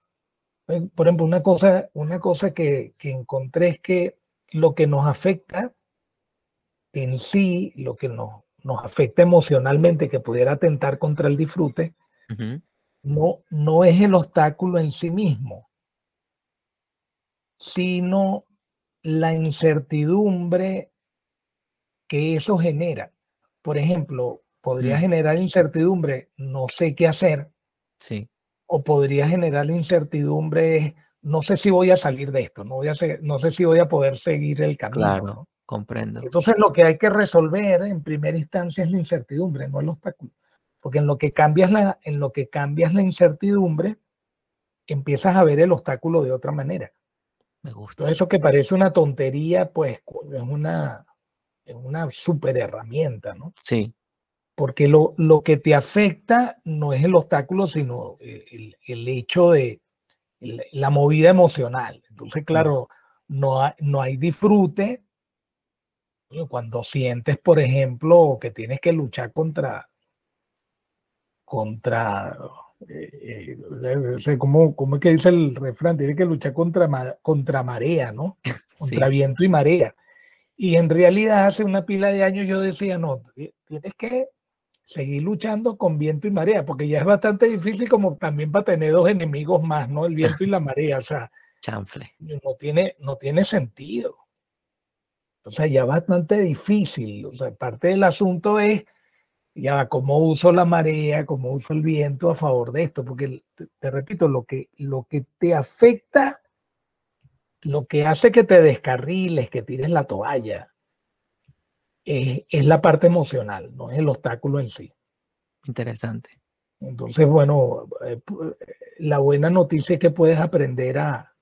Eh, por ejemplo, una cosa, una cosa que, encontré es que lo que nos afecta en sí, lo que nos, nos afecta emocionalmente, que pudiera atentar contra el disfrute, no, no es el obstáculo en sí mismo, sino la incertidumbre que eso genera. Por ejemplo, podría mm. generar incertidumbre, no sé qué hacer. Sí. O podría generar incertidumbre, no sé si voy a salir de esto, no, voy a no sé si voy a poder seguir el camino. Claro, comprendo. Entonces lo que hay que resolver en primera instancia es la incertidumbre, no el obstáculo. Porque en lo que cambias la, en lo que cambias la incertidumbre, empiezas a ver el obstáculo de otra manera. Me gusta. Todo eso que parece una tontería, pues es una, es una super herramienta, ¿no? Sí. Porque lo, lo que te afecta no es el obstáculo, sino el, el hecho de la movida emocional. Entonces, claro, no hay, no hay disfrute cuando sientes, por ejemplo, que tienes que luchar contra, contra, eh, eh, ¿cómo, es que dice el refrán? Tienes que luchar contra, contra marea, ¿no? Contra viento y marea. Y en realidad hace una pila de años yo decía, no, tienes que seguir luchando con viento y marea, porque ya es bastante difícil como también para tener dos enemigos más, ¿no? El viento y la marea, o sea, chanfle. No tiene, no tiene sentido. O sea, ya bastante difícil. O sea, parte del asunto es, ya, cómo uso la marea, cómo uso el viento a favor de esto, porque te, repito, lo que, lo que te afecta lo que hace que te descarriles, que tires la toalla, es, la parte emocional, no es el obstáculo en sí. Interesante. Entonces, bueno, eh, la buena noticia es que puedes aprender a,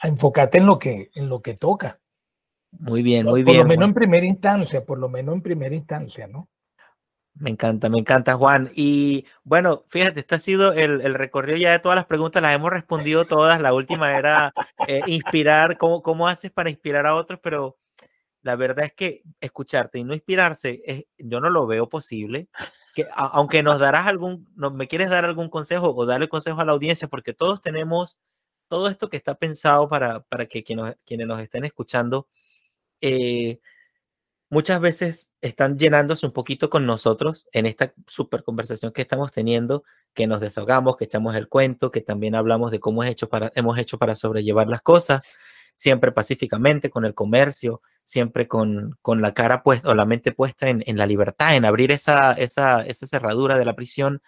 a enfocarte en lo que, en lo que toca. Muy bien, muy bien. Por lo menos en primera instancia, por lo menos en primera instancia, ¿no? Me encanta, me encanta, Juan. Y bueno, fíjate, este ha sido el, recorrido ya de todas las preguntas, las hemos respondido todas. La última era eh, inspirar, ¿cómo, ¿cómo haces para inspirar a otros? Pero la verdad es que escucharte y no inspirarse, es, yo no lo veo posible. Que, aunque nos darás algún, no, me quieres dar algún consejo o darle consejo a la audiencia, porque todos tenemos todo esto que está pensado para, para que quienes, quienes nos estén escuchando eh, muchas veces están llenándose un poquito con nosotros en esta super conversación que estamos teniendo, que nos desahogamos, que echamos el cuento, que también hablamos de cómo hemos hecho para, hemos hecho para sobrellevar las cosas. siempre pacíficamente, con el comercio, siempre con, con la cara puesta o la mente puesta en, en la libertad, en abrir esa, esa, esa cerradura de la prisión.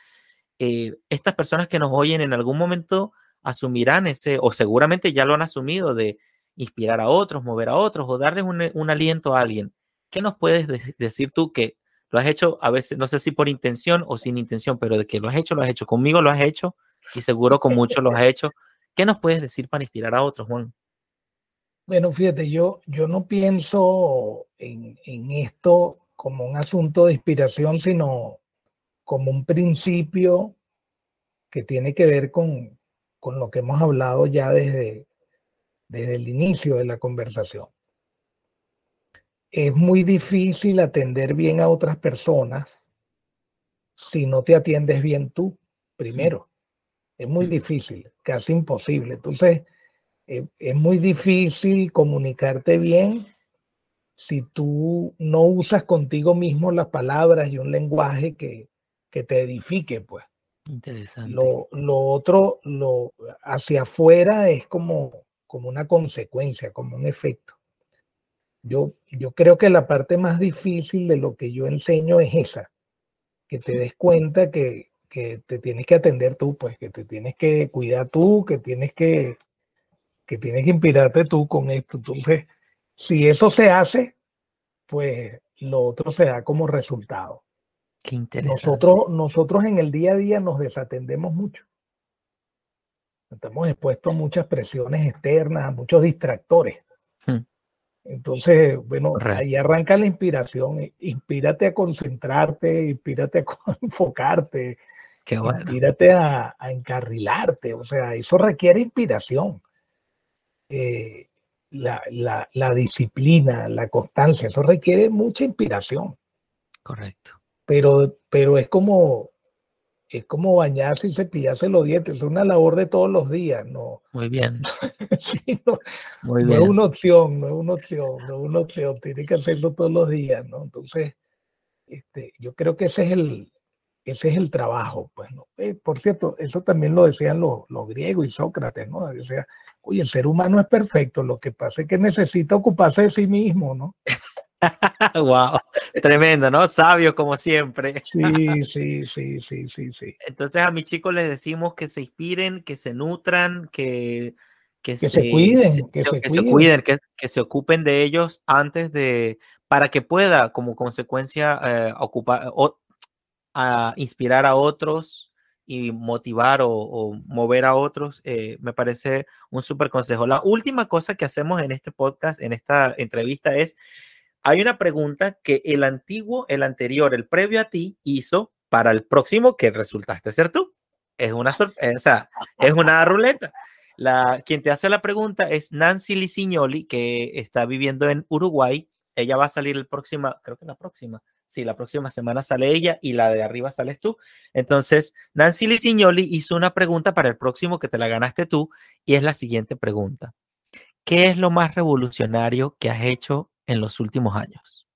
Eh, estas personas que nos oyen en algún momento asumirán ese, o seguramente ya lo han asumido, de inspirar a otros, mover a otros o darles un, un aliento a alguien. ¿Qué nos puedes decir tú que lo has hecho a veces, no sé si por intención o sin intención, pero de que lo has hecho, lo has hecho conmigo, lo has hecho y seguro con muchos lo has hecho? ¿Qué nos puedes decir para inspirar a otros, Juan? Bueno, fíjate, yo, yo no pienso en, esto como un asunto de inspiración, sino como un principio que tiene que ver con, con lo que hemos hablado ya desde, desde el inicio de la conversación. Es muy difícil atender bien a otras personas si no te atiendes bien tú primero. Es muy difícil, casi imposible. Entonces, eh, es muy difícil comunicarte bien si tú no usas contigo mismo las palabras y un lenguaje que, que te edifique, pues. Interesante. Lo, lo, otro, lo hacia afuera es como, como una consecuencia, como un efecto. Yo, yo creo que la parte más difícil de lo que yo enseño es esa, que te des cuenta que, que te tienes que atender tú, pues que te tienes que cuidar tú, que tienes que que tienes que inspirarte tú con esto. Entonces, si eso se hace, pues lo otro se da como resultado. Qué interesante. Nosotros, nosotros en el día a día nos desatendemos mucho. Estamos expuestos a muchas presiones externas, a muchos distractores. Hmm. Entonces, bueno, ahí arranca la inspiración. Inspírate a concentrarte, inspírate a enfocarte, Qué bueno. inspírate a, a, encarrilarte. O sea, eso requiere inspiración. Eh, la, la, disciplina, la constancia, eso requiere mucha inspiración. Correcto. Pero, pero es como es como bañarse y cepillarse los dientes, es una labor de todos los días, ¿no? Muy bien. no, Muy bien. es una opción, no es una opción, no es una opción, tiene que hacerlo todos los días, ¿no? Entonces, este, yo creo que ese es el, ese es el trabajo, pues, ¿no? Eh, por cierto, eso también lo decían los, los griegos y Sócrates, ¿no? Decía, Oye, el ser humano es perfecto, lo que pasa es que necesita ocuparse de sí mismo, ¿no? wow, tremendo, ¿no? Sabio como siempre. sí, sí, sí, sí, sí, sí. Entonces a mis chicos les decimos que se inspiren, que se nutran, que, que, se, cuiden, que, se, cuiden, que, se ocupen de ellos antes de, para que pueda como consecuencia eh, ocupar o a inspirar a otros y motivar o, mover a otros, eh, me parece un súper consejo. La última cosa que hacemos en este podcast, en esta entrevista, es, hay una pregunta que el antiguo, el anterior, el previo a ti hizo para el próximo que resultaste ser tú. Es una sorpresa, es una ruleta. La, quien te hace la pregunta es Nancy Licignoli, que está viviendo en Uruguay. Ella va a salir el próximo, creo que la próxima, si la próxima semana sale ella y la de arriba sales tú. Entonces, Nancy Lisignoli hizo una pregunta para el próximo que te la ganaste tú y es la siguiente pregunta. ¿Qué es lo más revolucionario que has hecho en los últimos años?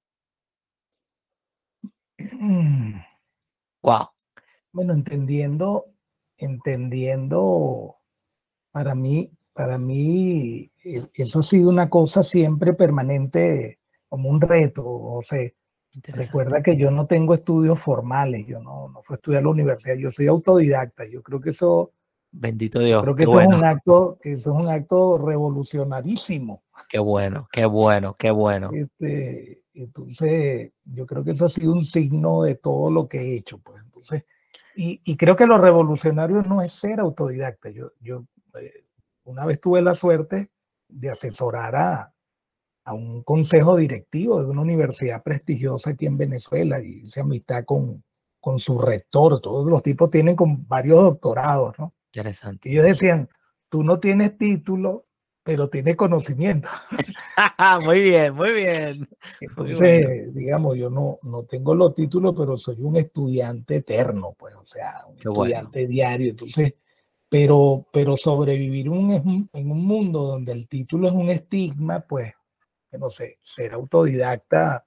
Wow. Bueno, entendiendo, entendiendo, para mí, para mí, eso ha sido una cosa siempre permanente, como un reto, o sea, Recuerda que yo no tengo estudios formales, yo no, no fui a estudiar a la universidad, yo soy autodidacta. Yo creo que eso. Bendito Dios. Creo que eso es un acto, que eso es un acto revolucionarísimo. Qué bueno, qué bueno, qué bueno. Este, entonces, yo creo que eso ha sido un signo de todo lo que he hecho. Pues. Entonces, y, y creo que lo revolucionario no es ser autodidacta. Yo, yo eh, una vez tuve la suerte de asesorar a, a un consejo directivo de una universidad prestigiosa aquí en Venezuela y hice amistad con, con su rector. Todos los tipos tienen con varios doctorados, ¿no? Interesante. Y ellos decían, tú no tienes título, pero tienes conocimiento. muy bien, muy bien. Entonces, digamos, yo no, no tengo los títulos, pero soy un estudiante eterno, pues, o sea, un estudiante diario. Entonces, pero, pero sobrevivir un, en un mundo donde el título es un estigma, pues no sé, ser autodidacta,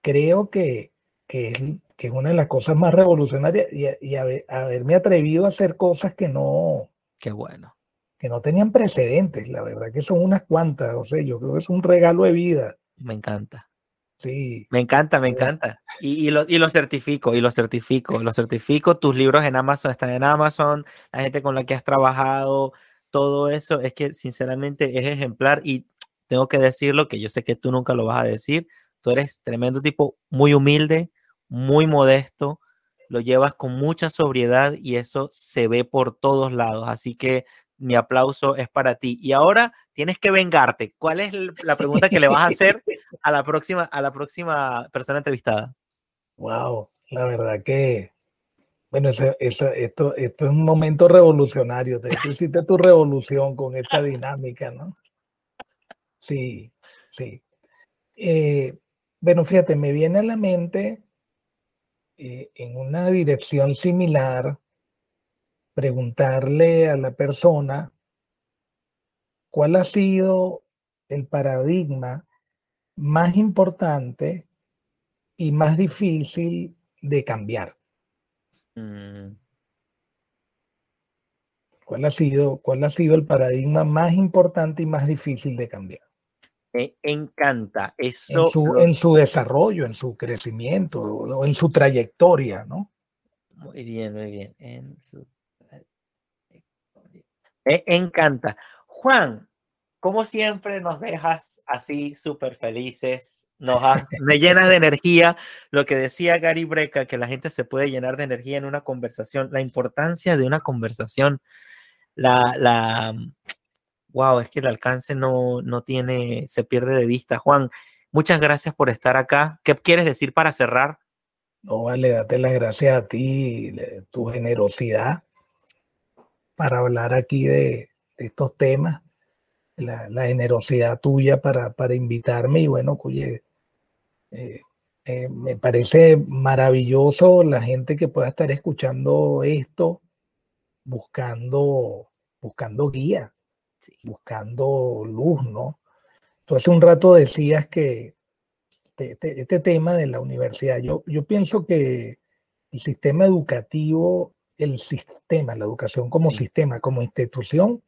creo que, que, es, que es una de las cosas más revolucionarias y, y haberme atrevido a hacer cosas que no... Qué bueno. que no tenían precedentes, la verdad que son unas cuantas, o sea, yo creo que es un regalo de vida. Me encanta. Sí. Me encanta, me encanta. Y, y, lo, y lo certifico, y lo certifico, lo certifico. Tus libros en Amazon están en Amazon, la gente con la que has trabajado, todo eso, es que sinceramente es ejemplar y tengo que decirlo, que yo sé que tú nunca lo vas a decir, tú eres tremendo tipo, muy humilde, muy modesto, lo llevas con mucha sobriedad y eso se ve por todos lados. Así que mi aplauso es para ti. Y ahora tienes que vengarte. ¿Cuál es la pregunta que le vas a hacer a la próxima, a la próxima persona entrevistada? Wow, la verdad que, bueno, eso, esto, esto es un momento revolucionario. Te hiciste tu revolución con esta dinámica, ¿no? Sí, sí. Eh, bueno, fíjate, me viene a la mente eh, en una dirección similar preguntarle a la persona cuál ha sido el paradigma más importante y más difícil de cambiar. Mm. ¿Cuál ha, sido, ¿Cuál ha sido el paradigma más importante y más difícil de cambiar? Me encanta eso. En su, en su desarrollo, en su crecimiento o en su trayectoria, ¿no? Muy bien, muy bien. En su me encanta. Juan, como siempre nos dejas así súper felices, nos me llenas de energía. Lo que decía Gary Breca, que la gente se puede llenar de energía en una conversación, la importancia de una conversación, la, la, wow, es que el alcance no, no tiene, se pierde de vista. Juan, muchas gracias por estar acá. ¿Qué quieres decir para cerrar? No, vale, date las gracias a ti, tu generosidad para hablar aquí de, estos temas, la, generosidad tuya para, para, invitarme y bueno, oye, eh, eh, me parece maravilloso la gente que pueda estar escuchando esto, buscando, buscando guía, buscando luz, ¿no? Tú hace un rato decías que este, este, este, tema de la universidad, yo, yo pienso que el sistema educativo el sistema, la educación como sistema, como institución,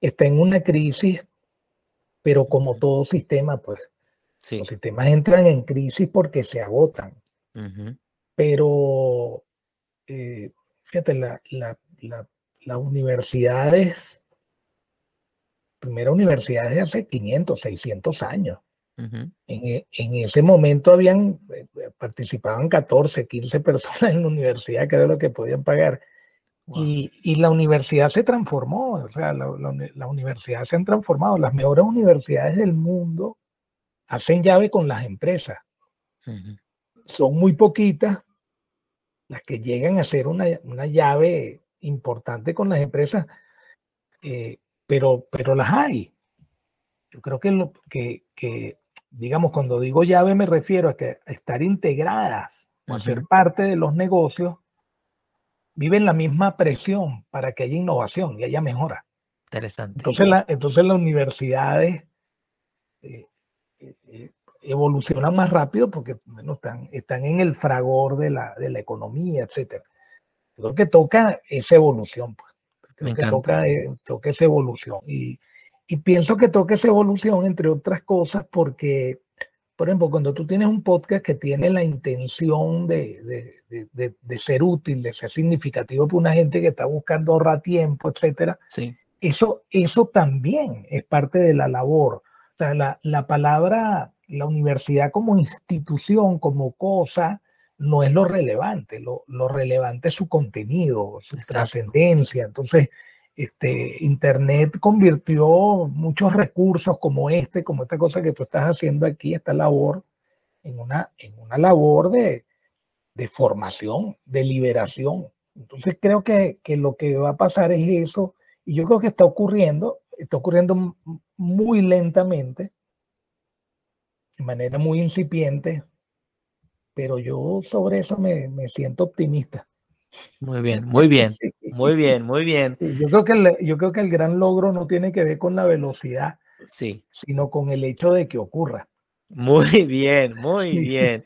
está en una crisis, pero como todo sistema, pues los sistemas entran en crisis porque se agotan. Pero, eh, fíjate, la, la, las universidades, primera universidades de hace 500, 600 años. en, e, en, ese momento habían, eh, participaban 14, 15 personas en la universidad, que era lo que podían pagar. Y, y, la universidad se transformó, o sea, las la, universidades se han transformado. Las mejores universidades del mundo hacen llave con las empresas. Son muy poquitas las que llegan a hacer una, una llave importante con las empresas, eh, pero, pero las hay. Yo creo que, lo, que, que, digamos, cuando digo llave me refiero a que estar integradas o ser parte de los negocios viven la misma presión para que haya innovación y haya mejora. Interesante. Entonces, la, entonces las universidades eh, eh, eh, evolucionan más rápido porque bueno, están, están en el fragor de la, de la economía, etc. Creo que toca esa evolución. Pues. Creo que toca, toca, esa evolución. Y, y pienso que toca esa evolución, entre otras cosas, porque por ejemplo, cuando tú tienes un podcast que tiene la intención de, ser útil, de ser significativo para una gente que está buscando ahorrar tiempo, etcétera, sí. eso, eso también es parte de la labor. O sea, la, palabra, la universidad como institución, como cosa, no es lo relevante. Lo, relevante es su contenido, su trascendencia. Entonces, este, Internet convirtió muchos recursos como este, como esta cosa que tú estás haciendo aquí, esta labor, en una, en una labor de, de formación, de liberación. Entonces creo que, que, lo que va a pasar es eso, y yo creo que está ocurriendo, está ocurriendo muy lentamente, de manera muy incipiente, pero yo sobre eso me, me siento optimista. Muy bien, muy bien, muy bien, muy bien. Yo creo, que el, yo creo que el gran logro no tiene que ver con la velocidad, sí. sino con el hecho de que ocurra. Muy bien, muy bien.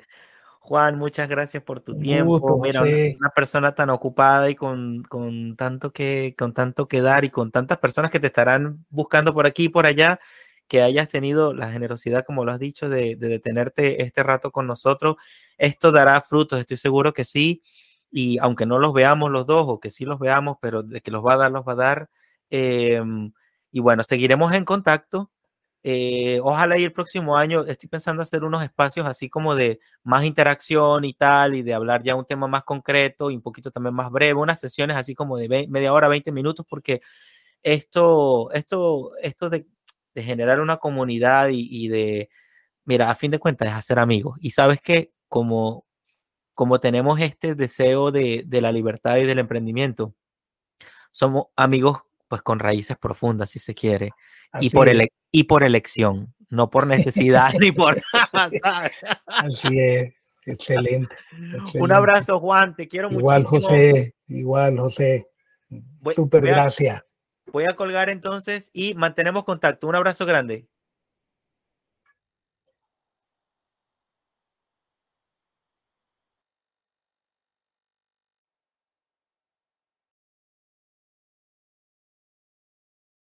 Juan, muchas gracias por tu tiempo. Mira, una, persona tan ocupada y con, con, tanto que, con tanto que dar y con tantas personas que te estarán buscando por aquí y por allá, que hayas tenido la generosidad, como lo has dicho, de, de detenerte este rato con nosotros. Esto dará frutos, estoy seguro que sí. Y aunque no los veamos los dos o que sí los veamos, pero de que los va a dar, los va a dar. Em, y bueno, seguiremos en contacto. Eh, ojalá y el próximo año estoy pensando hacer unos espacios así como de más interacción y tal, y de hablar ya un tema más concreto y un poquito también más breve, unas sesiones así como de media hora, 20 minutos, porque esto, esto, esto de, generar una comunidad y, de, mira, a fin de cuentas es hacer amigos. Y sabes que como, como tenemos este deseo de, de la libertad y del emprendimiento, somos amigos pues con raíces profundas, si se quiere, y por, y por elección, no por necesidad ni por... Así es, excelente, Un abrazo, Juan, te quiero igual, muchísimo. José, igual, José. Súper gracias. Voy a colgar entonces y mantenemos contacto. Un abrazo grande.